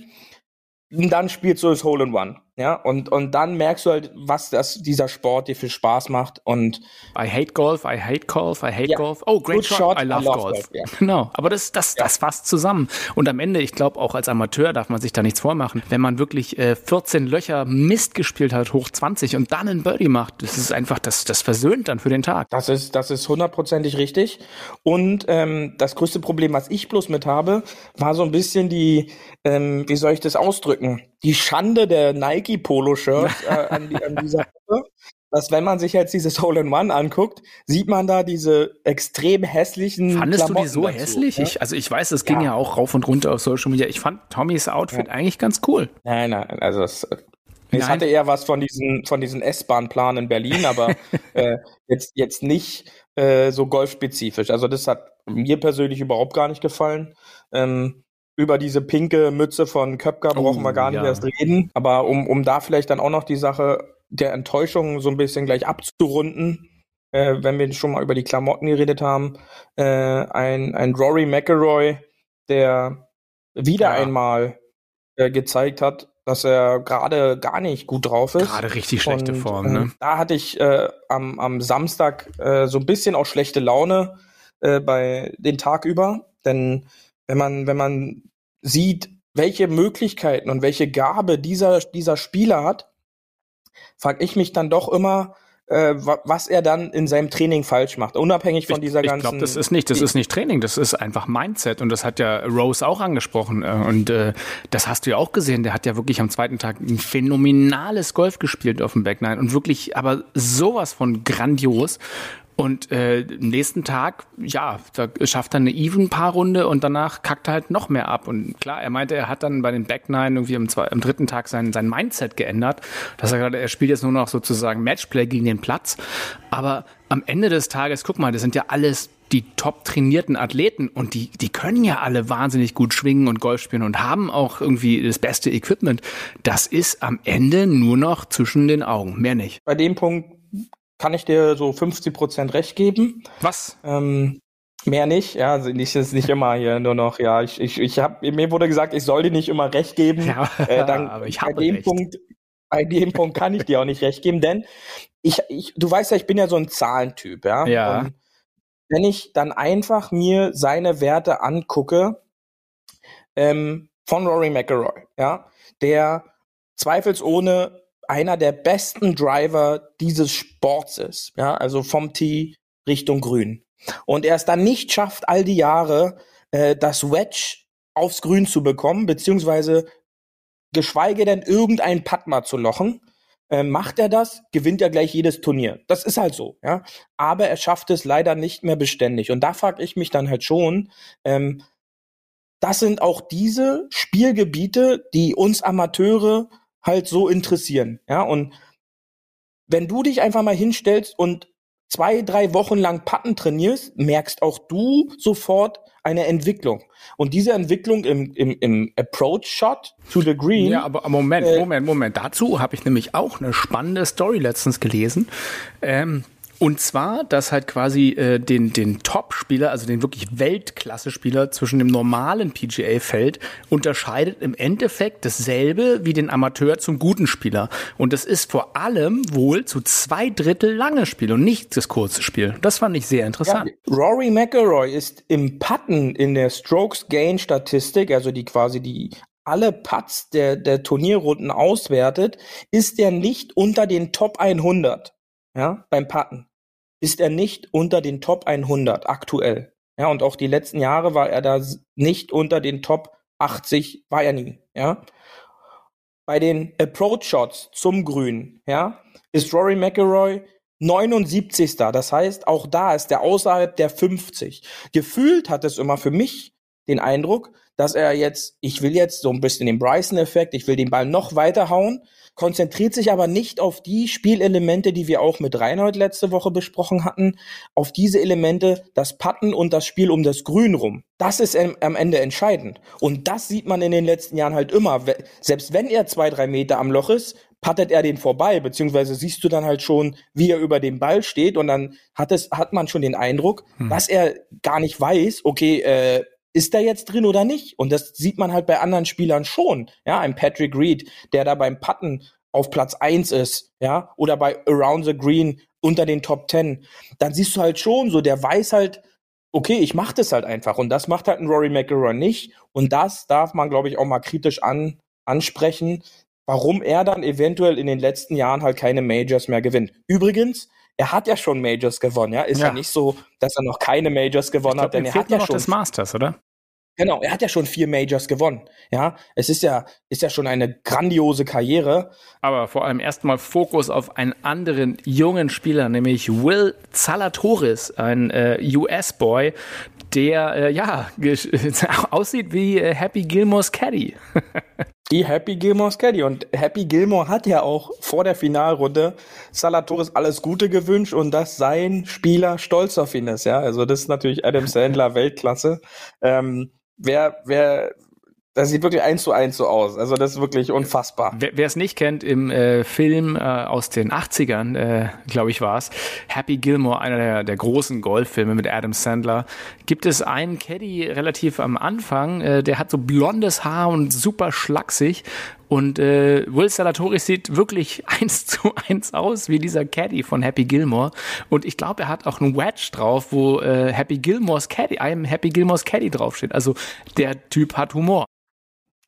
und dann spielst du das Hole in One, ja und und dann merkst du halt, was das dieser Sport dir für Spaß macht und I hate golf, I hate golf, I hate Ja. golf. Oh, great shot, shot, I love, I love golf. golf, ja. Genau, aber das, das, das fasst zusammen. Und am Ende, ich glaube, auch als Amateur darf man sich da nichts vormachen. Wenn man wirklich äh, 14 Löcher Mist gespielt hat, hoch 20 und dann einen Birdie macht, das ist einfach, das, das versöhnt dann für den Tag. Das ist, das ist hundertprozentig richtig. Und ähm, das größte Problem, was ich bloß mit habe, war so ein bisschen die, ähm, wie soll ich das ausdrücken? Die Schande der Nike Polo-Shirts äh, an, die, an dieser Woche. dass wenn man sich jetzt dieses Hole in One anguckt, sieht man da diese extrem hässlichen. Fandest Klamotten du die so dazu, hässlich? ne? Ich, also ich weiß, es ging ja. Ja. auch rauf und runter auf Social Media. Ich fand Tommys Outfit eigentlich ganz cool. Nein, nein, also es, es Nein. hatte eher was von diesen, von diesen S-Bahn-Planen in Berlin, aber äh, jetzt, jetzt nicht äh, so golfspezifisch. Also das hat mir persönlich überhaupt gar nicht gefallen. Ähm, über diese pinke Mütze von Köpker Oh, brauchen wir gar nicht ja. erst reden. Aber um, um da vielleicht dann auch noch die Sache der Enttäuschung so ein bisschen gleich abzurunden, äh, wenn wir schon mal über die Klamotten geredet haben, äh, ein, ein Rory McIlroy, der wieder Ja. einmal äh, gezeigt hat, dass er gerade gar nicht gut drauf ist. Gerade richtig schlechte Und, Form, äh, ne? Da hatte ich äh, am, am Samstag äh, so ein bisschen auch schlechte Laune äh, bei den Tag über, denn wenn man wenn man sieht, welche Möglichkeiten und welche Gabe dieser dieser Spieler hat, frage ich mich dann doch immer, äh, wa- was er dann in seinem Training falsch macht, unabhängig von dieser ich ganzen. glaube, das ist nicht, das ist nicht Training, das ist einfach Mindset und das hat ja Rose auch angesprochen äh, und äh, das hast du ja auch gesehen. Der hat ja wirklich am zweiten Tag ein phänomenales Golf gespielt auf dem Back Nine und wirklich, aber sowas von grandios. Und äh, am nächsten Tag, ja, da schafft er eine Even-Paar-Runde und danach kackt er halt noch mehr ab. Und klar, er meinte, er hat dann bei den Back Nine irgendwie am, zwei, am dritten Tag sein, sein Mindset geändert. Dass er gerade, er spielt jetzt nur noch sozusagen Matchplay gegen den Platz. Aber am Ende des Tages, guck mal, das sind ja alles die top trainierten Athleten und die, die können ja alle wahnsinnig gut schwingen und Golf spielen und haben auch irgendwie das beste Equipment. Das ist am Ende nur noch zwischen den Augen, mehr nicht. bei dem Punkt kann ich dir so 50 Prozent recht geben. Was? Ähm, mehr nicht, ja, also nicht, ist nicht immer hier nur noch, ja, ich, ich, ich hab, mir wurde gesagt, ich soll dir nicht immer recht geben. Ja, äh, dann, aber ich bei habe dem recht. Punkt, bei dem Punkt kann ich dir auch nicht recht geben, denn ich, ich, du weißt ja, ich bin ja so ein Zahlentyp, ja. Ja. Und wenn ich dann einfach mir seine Werte angucke, ähm, von Rory McIlroy, ja, der zweifelsohne einer der besten Driver dieses Sports ist, ja, also vom Tee Richtung Grün. Und er es dann nicht schafft, all die Jahre äh, das Wedge aufs Grün zu bekommen, beziehungsweise geschweige denn irgendein mal zu lochen. Äh, macht er das, gewinnt er gleich jedes Turnier. Das ist halt so, ja. Aber er schafft es leider nicht mehr beständig. Und da frage ich mich dann halt schon, ähm, das sind auch diese Spielgebiete, die uns Amateure halt so interessieren, ja. Und wenn du dich einfach mal hinstellst und zwei, drei Wochen lang Patten trainierst, merkst auch du sofort eine Entwicklung. Und diese Entwicklung im, im, im Approach-Shot to the Green, Ja, aber Moment, Äh, Moment, Moment. Dazu habe ich nämlich auch eine spannende Story letztens gelesen. Ähm, und zwar, dass halt quasi äh, den, den Top-Spieler, also den wirklich Weltklasse-Spieler zwischen dem normalen PGA-Feld unterscheidet im Endeffekt dasselbe wie den Amateur zum guten Spieler. Und das ist vor allem wohl zu zwei Drittel lange Spiel und nicht das kurze Spiel. Das fand ich sehr Ja, interessant. Rory McIlroy ist im Putten in der Strokes Gain Statistik, also die quasi die alle Putts der, der Turnierrunden auswertet, ist er nicht unter den Top 100. Ja, beim Putten ist er nicht unter den Top 100 aktuell. Ja, und auch die letzten Jahre war er da nicht unter den Top 80, war er nie. Ja, bei den Approach Shots zum Grün, ja, ist Rory McIlroy 79. Das heißt, auch da ist er außerhalb der 50. Gefühlt hat es immer für mich den Eindruck, dass er jetzt, ich will jetzt so ein bisschen den Bryson-Effekt, ich will den Ball noch weiter hauen, konzentriert sich aber nicht auf die Spielelemente, die wir auch mit Reinhold letzte Woche besprochen hatten, auf diese Elemente, das Patten und das Spiel um das Grün rum. Das ist am Ende entscheidend. Und das sieht man in den letzten Jahren halt immer. Selbst wenn er zwei, drei Meter am Loch ist, pattet er den vorbei, beziehungsweise siehst du dann halt schon, wie er über dem Ball steht und dann hat es, hat man schon den Eindruck, dass er gar nicht weiß, okay, äh, ist er jetzt drin oder nicht? Und das sieht man halt bei anderen Spielern schon. Ja, ein Patrick Reed, der da beim Putten auf Platz eins ist, ja, oder bei Around the Green unter den Top Ten. Dann siehst du halt schon so, der weiß halt, okay, ich mach das halt einfach. Und das macht halt ein Rory McIlroy nicht. Und das darf man, glaube ich, auch mal kritisch an, ansprechen, warum er dann eventuell in den letzten Jahren halt keine Majors mehr gewinnt. Übrigens, er hat ja schon Majors gewonnen, ja. Ist ja, Ja. nicht so, dass er noch keine Majors gewonnen Ich hat, denn er hat ja noch schon das Masters, oder? Genau, er hat ja schon vier Majors gewonnen. Ja, es ist ja, ist ja schon eine grandiose Karriere. Aber vor allem erstmal Fokus auf einen anderen jungen Spieler, nämlich Will Zalatoris, ein äh, US-Boy, der äh, ja aussieht wie äh, Happy Gilmore's Caddy. Die Happy Gilmore's Caddy. Und Happy Gilmore hat ja auch vor der Finalrunde Salatoris alles Gute gewünscht und dass sein Spieler stolz auf ihn ist. Ja, also das ist natürlich Adam Sandler Weltklasse. Ähm, wer, wer, das sieht wirklich eins zu eins so aus. Also das ist wirklich unfassbar. Wer es nicht kennt, im äh, Film äh, aus den 80ern, äh, glaube ich, war es, Happy Gilmore, einer der, der großen Golffilme mit Adam Sandler, gibt es einen Caddy relativ am Anfang, äh, der hat so blondes Haar und super schlaksig. Und äh, Will Salatori sieht wirklich eins zu eins aus wie dieser Caddy von Happy Gilmore. Und ich glaube, er hat auch einen Wedge drauf, wo äh, Happy Gilmore's Caddy, I'm Happy Gilmore's Caddy draufsteht. Also der Typ hat Humor.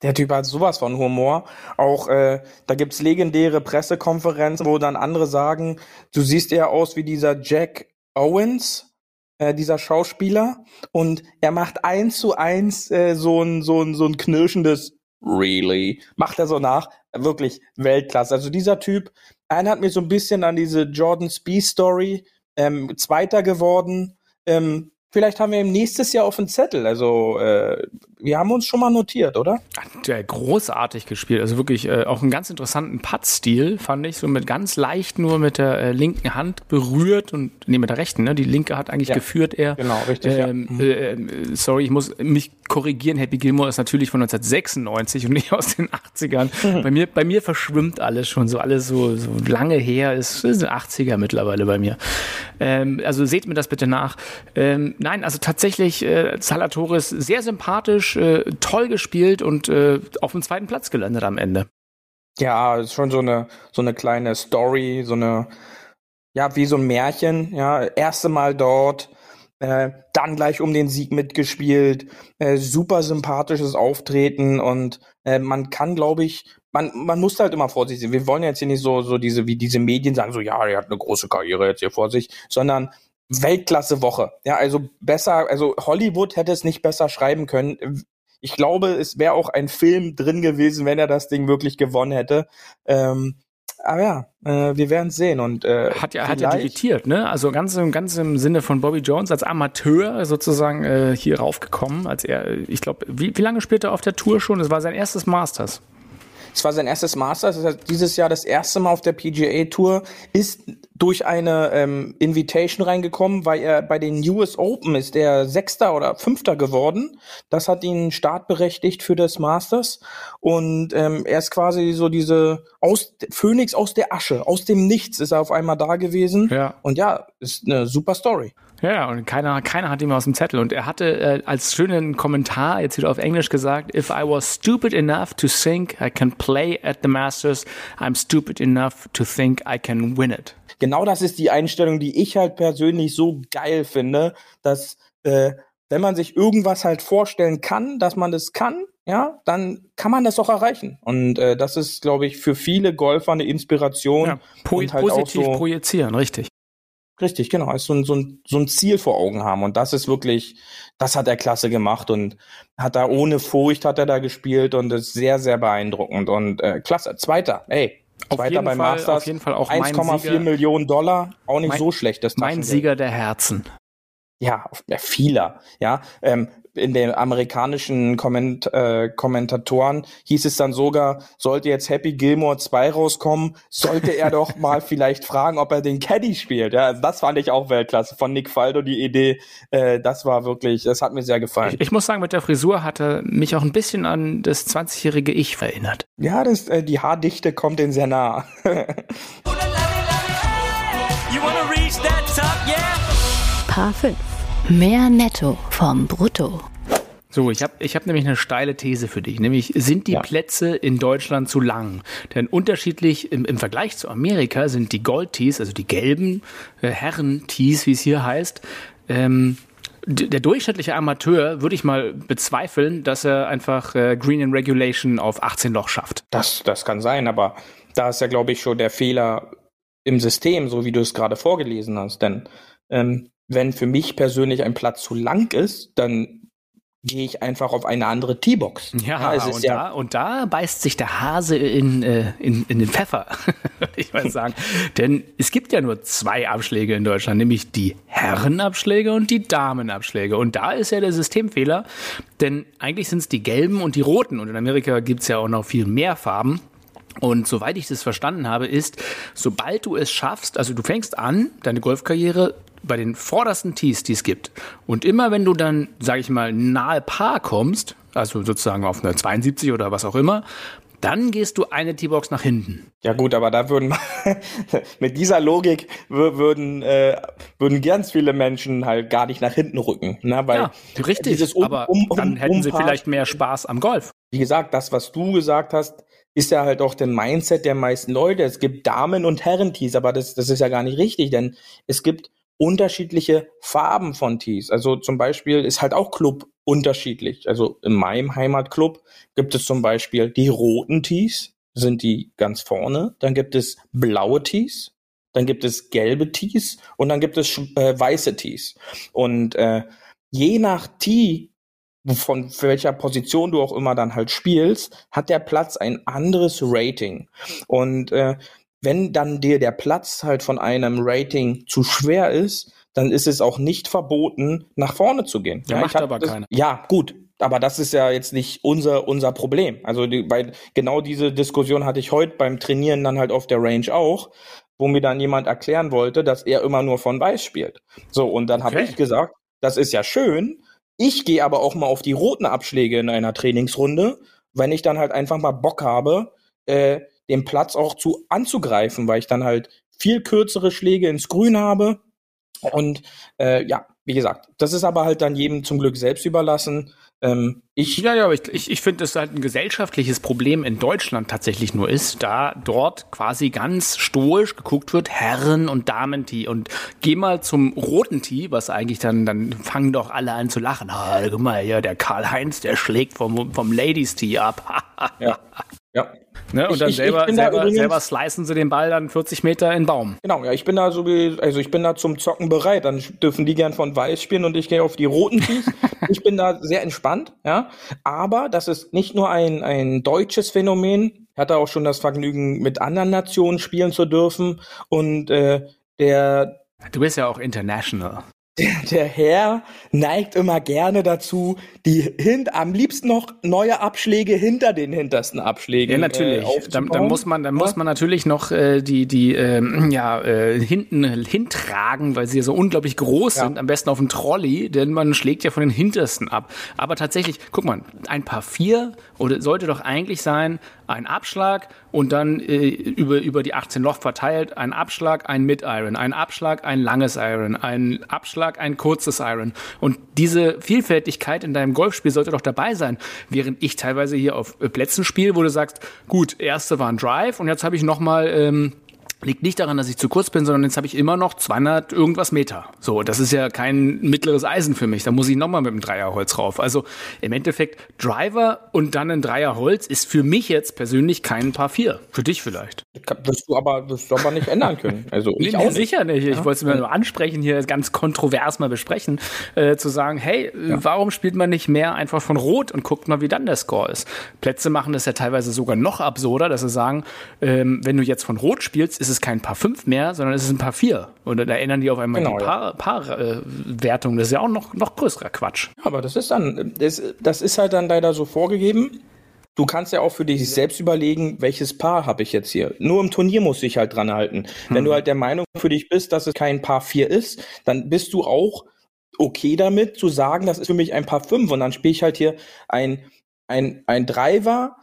Der Typ hat sowas von Humor. Auch äh, da gibt's legendäre Pressekonferenzen, wo dann andere sagen, du siehst eher aus wie dieser Jack Owens, äh, dieser Schauspieler, und er macht eins zu eins äh, so ein so ein so ein knirschendes Really macht er so nach. Wirklich Weltklasse. Also dieser Typ erinnert mir so ein bisschen an diese Jordan Speed Story. Ähm, Zweiter geworden. Ähm, Vielleicht haben wir ihn nächstes Jahr auf dem Zettel. Also äh, wir haben uns schon mal notiert, oder? Der großartig gespielt. Also wirklich äh, auch einen ganz interessanten Putt-Stil, fand ich. So mit ganz leicht nur mit der äh, linken Hand berührt und nee, mit der rechten, ne? Die linke hat eigentlich ja. geführt er. Genau, richtig. Ähm, ja. mhm. äh, sorry, ich muss mich korrigieren. Happy Gilmore ist natürlich von 1996 und nicht aus den 80ern. Mhm. Bei mir, bei mir verschwimmt alles schon so, alles so, so lange her. Ist, ist 80er mittlerweile bei mir. Ähm, also seht mir das bitte nach. Ähm, nein, also tatsächlich äh, Salatoris sehr sympathisch, äh, toll gespielt und äh, auf dem zweiten Platz gelandet am Ende. Ja, ist schon so eine so eine kleine Story, so eine ja wie so ein Märchen. Ja, erste Mal dort, äh, dann gleich um den Sieg mitgespielt, äh, super sympathisches Auftreten und äh, man kann, glaube ich, man, man muss halt immer vorsichtig sein. Wir wollen jetzt hier nicht so, so diese, wie diese Medien sagen, so, ja, er hat eine große Karriere jetzt hier vor sich, sondern Weltklasse Woche. Ja, also besser, also Hollywood hätte es nicht besser schreiben können. Ich glaube, es wäre auch ein Film drin gewesen, wenn er das Ding wirklich gewonnen hätte. Ähm, aber ja, äh, wir werden sehen und äh, hat ja hat ja debütiert, ne? Also ganz im ganz im Sinne von Bobby Jones als Amateur sozusagen äh, hier raufgekommen, als er, ich glaube, wie, wie lange spielt er auf der Tour schon? Es war sein erstes Masters. Es war sein erstes Masters, das heißt dieses Jahr das erste Mal auf der PGA Tour, ist durch eine ähm, Invitation reingekommen, weil er bei den US Open ist er Sechster oder Fünfter geworden. Das hat ihn startberechtigt für das Masters und ähm, er ist quasi so diese aus Phoenix aus der Asche, aus dem Nichts ist er auf einmal da gewesen. Ja. Und ja, ist eine super Story. Ja, und keiner, keiner hat ihm aus dem Zettel. Und er hatte äh, als schönen Kommentar jetzt wieder auf Englisch gesagt, if I was stupid enough to think I can play at the Masters, I'm stupid enough to think I can win it. Genau das ist die Einstellung, die ich halt persönlich so geil finde, dass äh, wenn man sich irgendwas halt vorstellen kann, dass man das kann, ja, dann kann man das auch erreichen. Und äh, das ist, glaube ich, für viele Golfer eine Inspiration. Ja, po halt positiv so, projizieren, richtig. Richtig, genau. Also so ein, so, ein, so ein Ziel vor Augen haben. Und das ist wirklich, das hat er klasse gemacht und hat da ohne Furcht hat er da gespielt und ist sehr, sehr beeindruckend. Und äh, klasse. Zweiter, ey. Zweiter beim Fall, Masters. Auf jeden Fall auch 1,4 Millionen Dollar. Auch nicht mein, so schlecht. Das mein Sieger der Herzen. Ja, ja vieler. Ja, ähm, in den amerikanischen Komment äh, Kommentatoren hieß es dann sogar, sollte jetzt Happy Gilmore 2 rauskommen, sollte er doch mal vielleicht fragen, ob er den Caddy spielt. Ja, also das fand ich auch Weltklasse von Nick Faldo, die Idee. Äh, das war wirklich, das hat mir sehr gefallen. Ich, ich muss sagen, mit der Frisur hat er mich auch ein bisschen an das 20-jährige Ich verinnert. Ja, das, äh, die Haardichte kommt den sehr nah. Paar 5. Mehr Netto vom Brutto. So, ich habe ich hab nämlich eine steile These für dich. Nämlich, sind die ja. Plätze in Deutschland zu lang? Denn unterschiedlich im, im Vergleich zu Amerika sind die Gold-Tees, also die gelben äh, Herren-Tees, wie es hier heißt, ähm, der durchschnittliche Amateur würde ich mal bezweifeln, dass er einfach äh, Green in Regulation auf 18 Loch schafft. Das, das kann sein, aber da ist ja, glaube ich, schon der Fehler im System, so wie du es gerade vorgelesen hast. Denn ähm, wenn für mich persönlich ein Platz zu lang ist, dann gehe ich einfach auf eine andere T-Box. Ja, ja und, ja da, und da beißt sich der Hase in, äh, in, in den Pfeffer, würde ich mal sagen. Denn es gibt ja nur zwei Abschläge in Deutschland, nämlich die Herrenabschläge und die Damenabschläge. Und da ist ja der Systemfehler, denn eigentlich sind es die gelben und die roten. Und in Amerika gibt es ja auch noch viel mehr Farben. Und soweit ich das verstanden habe, ist, sobald du es schaffst, also du fängst an, deine Golfkarriere bei den vordersten Tees, die es gibt. Und immer wenn du dann, sage ich mal, nahe Paar kommst, also sozusagen auf eine 72 oder was auch immer, dann gehst du eine T-Box nach hinten. Ja gut, aber da würden mit dieser Logik würden äh, würden ganz viele Menschen halt gar nicht nach hinten rücken, ne? Weil ja, richtig. Um, aber um, um, dann hätten sie vielleicht mehr Spaß am Golf. Wie gesagt, das, was du gesagt hast, ist ja halt auch der Mindset der meisten Leute. Es gibt Damen- und Herren-Tees, aber das, das ist ja gar nicht richtig, denn es gibt unterschiedliche Farben von Tees. Also zum Beispiel ist halt auch Club unterschiedlich. Also in meinem Heimatclub gibt es zum Beispiel die roten Tees, sind die ganz vorne. Dann gibt es blaue Tees, dann gibt es gelbe Tees und dann gibt es äh, weiße Tees. Und äh, je nach Tee, von welcher Position du auch immer dann halt spielst, hat der Platz ein anderes Rating. Und äh, wenn dann dir der Platz halt von einem Rating zu schwer ist, dann ist es auch nicht verboten, nach vorne zu gehen. Ja, macht aber das, keiner. Ja, gut. Aber das ist ja jetzt nicht unser, unser Problem. Also die, bei, genau diese Diskussion hatte ich heute beim Trainieren dann halt auf der Range auch, wo mir dann jemand erklären wollte, dass er immer nur von Weiß spielt. So, und dann okay. habe ich gesagt, das ist ja schön. Ich gehe aber auch mal auf die roten Abschläge in einer Trainingsrunde, wenn ich dann halt einfach mal Bock habe, äh, den Platz auch zu anzugreifen, weil ich dann halt viel kürzere Schläge ins Grün habe. Und äh, ja, wie gesagt, das ist aber halt dann jedem zum Glück selbst überlassen. Ähm, ich ja, ja, aber ich, ich, ich finde, dass halt ein gesellschaftliches Problem in Deutschland tatsächlich nur ist, da dort quasi ganz stoisch geguckt wird, Herren- und Damen-Tee. Und geh mal zum roten Tee, was eigentlich dann, dann fangen doch alle an zu lachen. Ah, guck mal, ja, der Karl-Heinz, der schlägt vom, vom Ladies-Tee ab. ja. Ja. Ne? Und ich, dann ich, selber, ich selber, übrigens, selber slicen sie den Ball dann 40 Meter in den Baum. Genau, ja, ich bin da so wie, also ich bin da zum Zocken bereit. Dann dürfen die gern von Weiß spielen und ich gehe auf die roten Tees. ich bin da sehr entspannt, ja. Aber das ist nicht nur ein, ein deutsches Phänomen. Ich hatte auch schon das Vergnügen, mit anderen Nationen spielen zu dürfen. Und äh, der Du bist ja auch international der, der Herr neigt immer gerne dazu, die hint, am liebsten noch neue Abschläge hinter den hintersten Abschlägen. Ja, natürlich. Äh, dann, dann, muss man, dann ja. muss man natürlich noch äh, die, die äh, ja, äh, hinten hintragen, weil sie ja so unglaublich groß ja. sind, am besten auf dem Trolley, denn man schlägt ja von den hintersten ab. Aber tatsächlich, guck mal, ein paar vier oder sollte doch eigentlich sein, ein Abschlag und dann äh, über, über die 18 Loch verteilt ein Abschlag, ein Mid-Iron, ein Abschlag, ein langes Iron, ein Abschlag, ein kurzes Iron. Und diese Vielfältigkeit in deinem Golfspiel sollte doch dabei sein, während ich teilweise hier auf Plätzen spiele, wo du sagst, gut, erste war ein Drive und jetzt habe ich nochmal ähm, Liegt nicht daran, dass ich zu kurz bin, sondern jetzt habe ich immer noch 200 irgendwas Meter. So, das ist ja kein mittleres Eisen für mich. Da muss ich nochmal mit dem Dreierholz rauf. Also im Endeffekt Driver und dann ein Dreierholz ist für mich jetzt persönlich kein Paar 4. Für dich vielleicht. Das du aber, das du aber nicht ändern können. Also ich nee, auch sicher nicht. Ich ja. wollte es mir nur ansprechen, hier ganz kontrovers mal besprechen, äh, zu sagen, hey, ja. warum spielt man nicht mehr einfach von Rot und guckt mal, wie dann der Score ist? Plätze machen das ja teilweise sogar noch absurder, dass sie sagen, ähm, wenn du jetzt von Rot spielst, ist ist es kein Paar 5 mehr, sondern es ist ein Paar 4. Und dann erinnern die auf einmal genau, die Paar, Paar äh. Das ist ja auch noch, noch größerer Quatsch. Ja, aber das ist dann, das, das ist halt dann leider so vorgegeben. Du kannst ja auch für dich selbst überlegen, welches Paar habe ich jetzt hier. Nur im Turnier musst du dich halt dran halten. Hm. Wenn du halt der Meinung für dich bist, dass es kein Paar 4 ist, dann bist du auch okay damit zu sagen, das ist für mich ein Paar 5 und dann spiele ich halt hier ein, ein, ein Driver,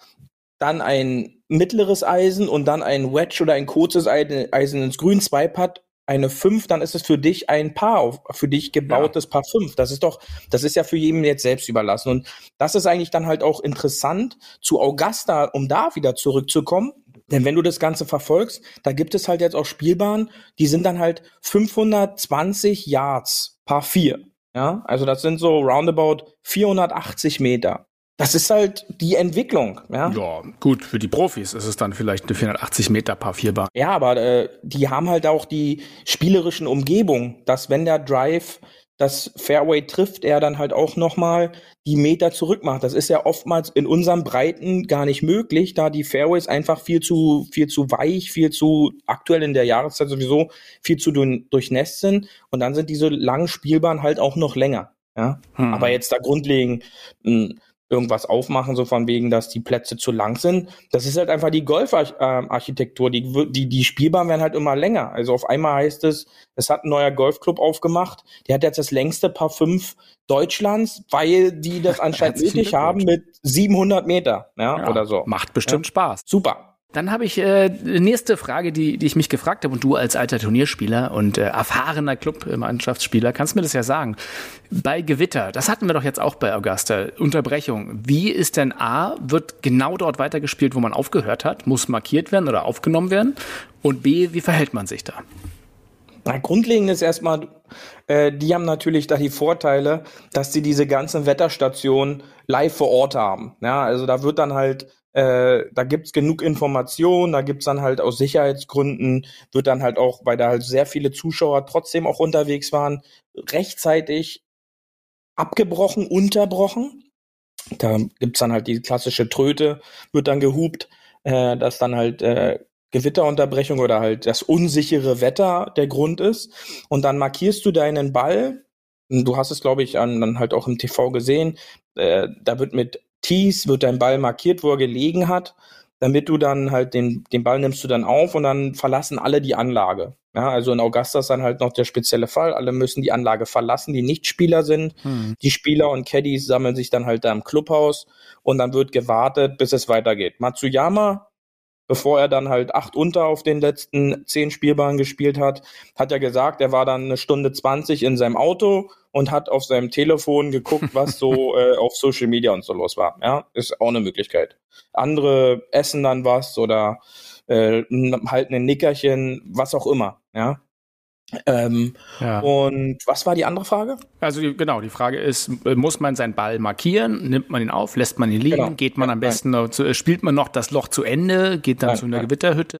dann ein mittleres Eisen und dann ein Wedge oder ein kurzes Eisen ins Grün, zwei Putt, eine 5, dann ist es für dich ein Paar, für dich gebautes ja. Paar 5. Das ist doch, das ist ja für jeden jetzt selbst überlassen. Und das ist eigentlich dann halt auch interessant zu Augusta, um da wieder zurückzukommen. Denn wenn du das Ganze verfolgst, da gibt es halt jetzt auch Spielbahnen, die sind dann halt 520 Yards Paar 4. Ja, also das sind so roundabout 480 Meter. Das ist halt die Entwicklung. Ja, ja gut, für die Profis ist es dann vielleicht eine 480 Meter Paar Vierbahn. Ja, aber äh, die haben halt auch die spielerischen Umgebung, dass wenn der Drive das Fairway trifft, er dann halt auch nochmal die Meter zurück macht. Das ist ja oftmals in unseren Breiten gar nicht möglich, da die Fairways einfach viel zu, viel zu weich, viel zu aktuell in der Jahreszeit sowieso viel zu durchnässt sind. Und dann sind diese langen Spielbahnen halt auch noch länger. Ja, hm. aber jetzt da grundlegend mh, hm, irgendwas aufmachen, so von wegen, dass die Plätze zu lang sind. Das ist halt einfach die Golfarchitektur. Die, die, die Spielbahnen werden halt immer länger. Also auf einmal heißt es, es hat ein neuer Golfclub aufgemacht. Der hat jetzt das längste Paar 5 Deutschlands, weil die das anscheinend nötig haben mit 700 Meter, ja, ja oder so. Macht bestimmt ja. Spaß. Super. Dann habe ich äh, nächste Frage, die, die ich mich gefragt habe und du als alter Turnierspieler und äh, erfahrener Clubmannschaftsspieler kannst mir das ja sagen. Bei Gewitter, das hatten wir doch jetzt auch bei Augusta, Unterbrechung. Wie ist denn A, wird genau dort weitergespielt, wo man aufgehört hat? Muss markiert werden oder aufgenommen werden? Und B, wie verhält man sich da? Na, grundlegend ist erstmal, äh, die haben natürlich da die Vorteile, dass sie diese ganzen Wetterstationen live vor Ort haben. Ja, also da wird dann halt äh, da gibt's genug Informationen, da gibt's dann halt aus Sicherheitsgründen, wird dann halt auch, weil da halt sehr viele Zuschauer trotzdem auch unterwegs waren, rechtzeitig abgebrochen, unterbrochen. Da gibt's dann halt die klassische Tröte, wird dann gehupt, äh, dass dann halt äh, Gewitterunterbrechung oder halt das unsichere Wetter der Grund ist. Und dann markierst du deinen Ball. Du hast es, glaube ich, an, dann halt auch im TV gesehen. Äh, da wird mit Tees wird dein Ball markiert, wo er gelegen hat, damit du dann halt den, den Ball nimmst du dann auf und dann verlassen alle die Anlage. Ja, also in Augusta ist dann halt noch der spezielle Fall. Alle müssen die Anlage verlassen, die nicht Spieler sind. Hm. Die Spieler und Caddies sammeln sich dann halt da im Clubhaus und dann wird gewartet, bis es weitergeht. Matsuyama bevor er dann halt acht unter auf den letzten zehn Spielbahnen gespielt hat, hat er gesagt, er war dann eine Stunde zwanzig in seinem Auto und hat auf seinem Telefon geguckt, was so äh, auf Social Media und so los war. Ja, ist auch eine Möglichkeit. Andere essen dann was oder äh, halten ein Nickerchen, was auch immer. Ja, ähm, ja. Und was war die andere Frage? Also die, genau, die Frage ist, muss man seinen Ball markieren? Nimmt man ihn auf? Lässt man ihn liegen? Genau. Geht man am besten, noch zu, spielt man noch das Loch zu Ende? Geht dann nein, zu einer nein. Gewitterhütte?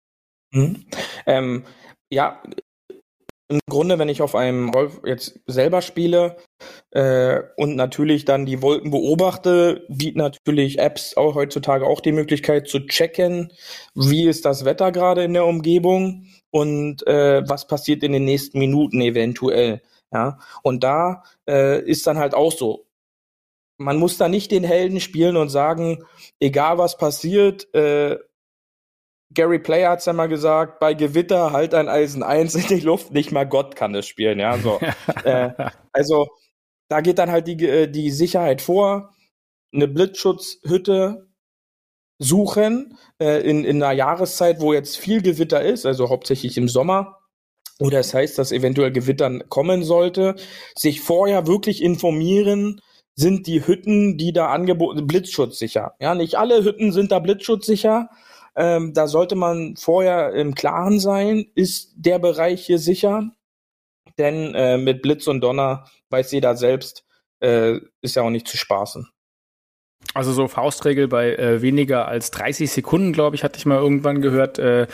Mhm. Ähm, ja, im Grunde, wenn ich auf einem Golf jetzt selber spiele äh, und natürlich dann die Wolken beobachte, bieten natürlich Apps auch heutzutage auch die Möglichkeit zu checken, wie ist das Wetter gerade in der Umgebung und äh, was passiert in den nächsten Minuten eventuell. Ja, und da äh, ist dann halt auch so. Man muss da nicht den Helden spielen und sagen, egal was passiert, äh, Gary Player hat's ja mal gesagt, bei Gewitter halt ein Eisen 1 in die Luft, nicht mal Gott kann das spielen, ja, so. äh, also, da geht dann halt die, äh, die Sicherheit vor, eine Blitzschutzhütte suchen, äh, in, in einer Jahreszeit, wo jetzt viel Gewitter ist, also hauptsächlich im Sommer, oder es das heißt, dass eventuell Gewittern kommen sollte, sich vorher wirklich informieren, sind die Hütten, die da angeboten, blitzschutzsicher. Ja, nicht alle Hütten sind da blitzschutzsicher, ähm, da sollte man vorher im Klaren sein, ist der Bereich hier sicher? Denn äh, mit Blitz und Donner weiß jeder selbst, äh, ist ja auch nicht zu spaßen. Also so Faustregel bei äh, weniger als 30 Sekunden, glaube ich, hatte ich mal irgendwann gehört. Äh,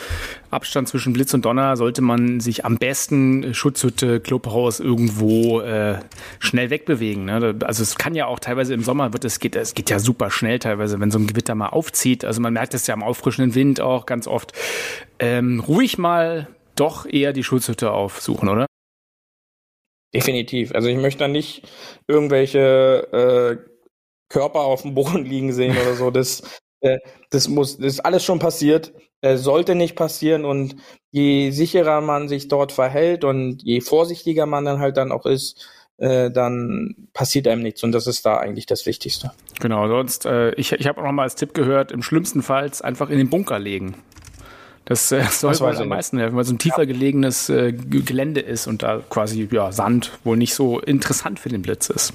Abstand zwischen Blitz und Donner sollte man sich am besten Schutzhütte, Clubhaus irgendwo äh, schnell wegbewegen. Ne? Also es kann ja auch teilweise im Sommer wird es geht es geht ja super schnell teilweise, wenn so ein Gewitter mal aufzieht. Also man merkt es ja am auffrischenden Wind auch ganz oft. Ähm, ruhig mal doch eher die Schutzhütte aufsuchen, oder? Definitiv. Also ich möchte da nicht irgendwelche äh, Körper auf dem Boden liegen sehen oder so. Das, äh, das muss, das ist alles schon passiert. Äh, sollte nicht passieren und je sicherer man sich dort verhält und je vorsichtiger man dann halt dann auch ist, äh, dann passiert einem nichts und das ist da eigentlich das Wichtigste. Genau, sonst, äh, ich, ich habe auch noch mal als Tipp gehört, im schlimmsten Fall einfach in den Bunker legen. Das äh, soll wohl am meisten helfen, weil so ein tiefer ja. gelegenes äh, Gelände ist und da quasi ja, Sand wohl nicht so interessant für den Blitz ist.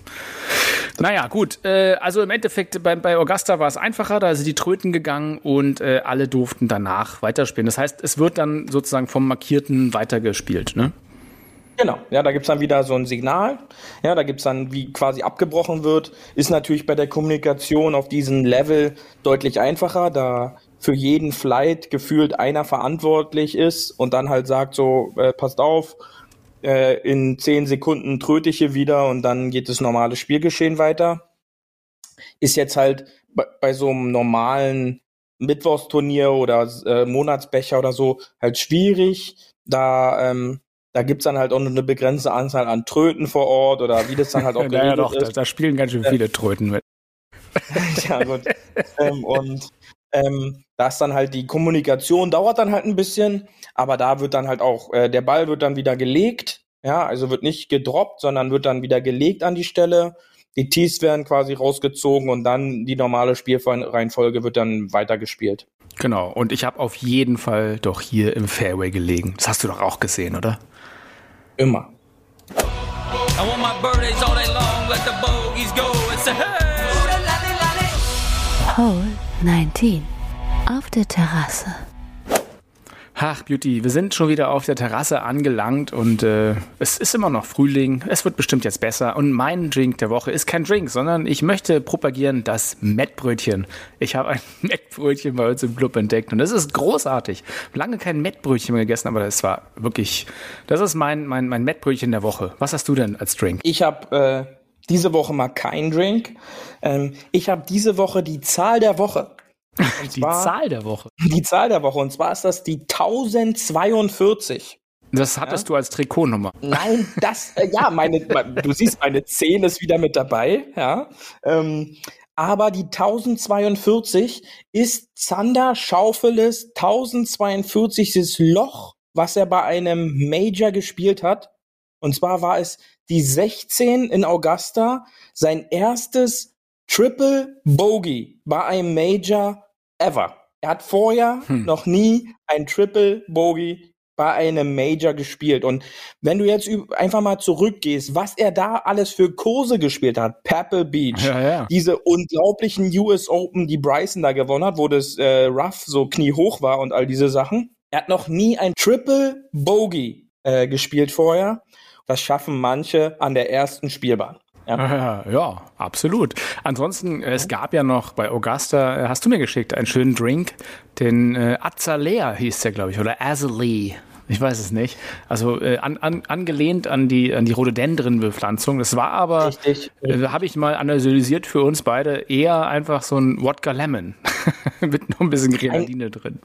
Naja, gut. Äh, also im Endeffekt bei, bei Augusta war es einfacher, da sind die Tröten gegangen und äh, alle durften danach weiterspielen. Das heißt, es wird dann sozusagen vom Markierten weitergespielt, ne? Genau, ja, da gibt's dann wieder so ein Signal. Ja, da gibt's dann, wie quasi abgebrochen wird, ist natürlich bei der Kommunikation auf diesem Level deutlich einfacher, da für jeden Flight gefühlt einer verantwortlich ist und dann halt sagt so, äh, passt auf, äh, in zehn Sekunden tröte ich hier wieder und dann geht das normale Spielgeschehen weiter. Ist jetzt halt bei, bei so einem normalen Mittwochsturnier oder äh, Monatsbecher oder so halt schwierig. Da, ähm, da gibt's dann halt auch nur eine begrenzte Anzahl an Tröten vor Ort oder wie das dann halt auch naja, doch, ist. Da, da spielen ganz schön viele Tröten mit. ja, gut. ähm, und ähm, da ist dann halt die Kommunikation dauert dann halt ein bisschen, aber da wird dann halt auch, äh, der Ball wird dann wieder gelegt, ja, also wird nicht gedroppt, sondern wird dann wieder gelegt an die Stelle. Die Tees werden quasi rausgezogen und dann die normale Spielreihenfolge wird dann weitergespielt. Genau, und ich habe auf jeden Fall doch hier im Fairway gelegen. Das hast du doch auch gesehen, oder? Immer. Hole 19 auf der Terrasse. Ach, Beauty, wir sind schon wieder auf der Terrasse angelangt und äh, es ist immer noch Frühling. Es wird bestimmt jetzt besser. Und mein Drink der Woche ist kein Drink, sondern ich möchte propagieren das Mettbrötchen. Ich habe ein Mettbrötchen bei uns im Club entdeckt und das ist großartig. Lange kein Mettbrötchen mehr gegessen, aber das war wirklich, das ist mein, mein, mein Mettbrötchen der Woche. Was hast du denn als Drink? Ich habe äh, diese Woche mal kein Drink. Ähm, ich habe diese Woche die Zahl der Woche. die Zahl der Woche. Die Zahl der Woche. Und zwar ist das die 1042. Das hattest ja? du als Trikotnummer. Nein, das, äh, ja, meine, du siehst, meine 10 ist wieder mit dabei, ja. Ähm, aber die 1042 ist Zander Schaufeles 1042. Loch, was er bei einem Major gespielt hat. Und zwar war es die 16 in Augusta, sein erstes Triple Bogey bei einem Major ever. Er hat vorher hm. noch nie ein Triple Bogey bei einem Major gespielt. Und wenn du jetzt einfach mal zurückgehst, was er da alles für Kurse gespielt hat, Pebble Beach, ja, ja. diese unglaublichen US Open, die Bryson da gewonnen hat, wo das äh, Rough so kniehoch war und all diese Sachen. Er hat noch nie ein Triple Bogey äh, gespielt vorher. Das schaffen manche an der ersten Spielbahn. Ja. ja, absolut. Ansonsten, es gab ja noch bei Augusta, äh, hast du mir geschickt, einen schönen Drink, den äh, Azalea hieß der, glaube ich, oder Azalea. Ich weiß es nicht. Also äh, an, an, angelehnt an die, an die Rhododendron-Bepflanzung. Das war aber, äh, habe ich mal analysiert für uns beide, eher einfach so ein Wodka Lemon mit noch ein bisschen Grenadine drin.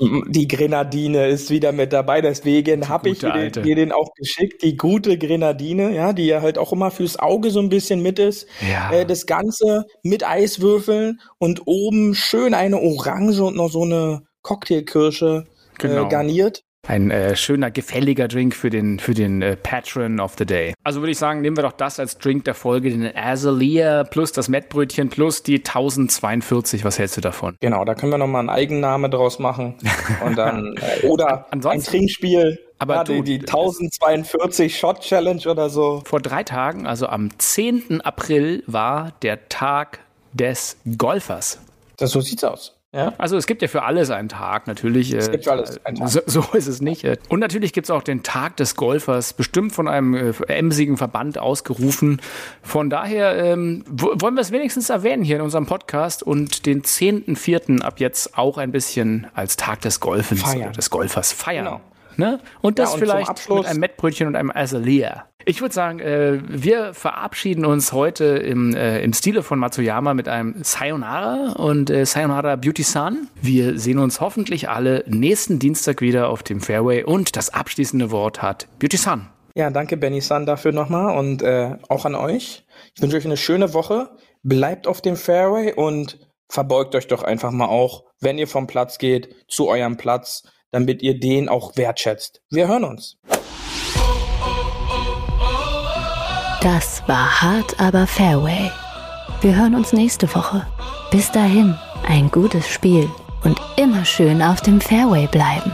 Die Grenadine ist wieder mit dabei, deswegen habe ich dir den, den, auch geschickt. Die gute Grenadine, ja, die ja halt auch immer fürs Auge so ein bisschen mit ist. Ja. Äh, das Ganze mit Eiswürfeln und oben schön eine Orange und noch so eine Cocktailkirsche äh, genau. äh, garniert. Ein äh, schöner, gefälliger Drink für den, für den äh, Patron of the Day. Also würde ich sagen, nehmen wir doch das als Drink der Folge, den Azalea plus das Mettbrötchen plus die 1042. Was hältst du davon? Genau, da können wir nochmal einen Eigenname draus machen. Und dann, äh, oder ein Trinkspiel. Aber ja, du, die, die 1042 Shot Challenge oder so. Vor drei Tagen, also am 10. April, war der Tag des Golfers. Das, so sieht's aus. Ja? Also es gibt ja für alles einen Tag, natürlich. Es gibt für alles einen Tag. So, so ist es nicht. Und natürlich gibt es auch den Tag des Golfers, bestimmt von einem äh, emsigen Verband ausgerufen. Von daher ähm, wollen wir es wenigstens erwähnen hier in unserem Podcast und den 10.4. ab jetzt auch ein bisschen als Tag des Golfens feiern. des Golfers feiern. Genau. Ne? Und das ja, und vielleicht mit einem Mettbrötchen und einem Azalea. Ich würde sagen, äh, wir verabschieden uns heute im, äh, im Stile von Matsuyama mit einem Sayonara und äh, Sayonara Beauty Sun. Wir sehen uns hoffentlich alle nächsten Dienstag wieder auf dem Fairway und das abschließende Wort hat Beauty Sun. Ja, danke Benny Sun dafür nochmal und äh, auch an euch. Ich wünsche euch eine schöne Woche. Bleibt auf dem Fairway und verbeugt euch doch einfach mal auch, wenn ihr vom Platz geht, zu eurem Platz damit ihr den auch wertschätzt. Wir hören uns. Das war hart, aber Fairway. Wir hören uns nächste Woche. Bis dahin, ein gutes Spiel und immer schön auf dem Fairway bleiben.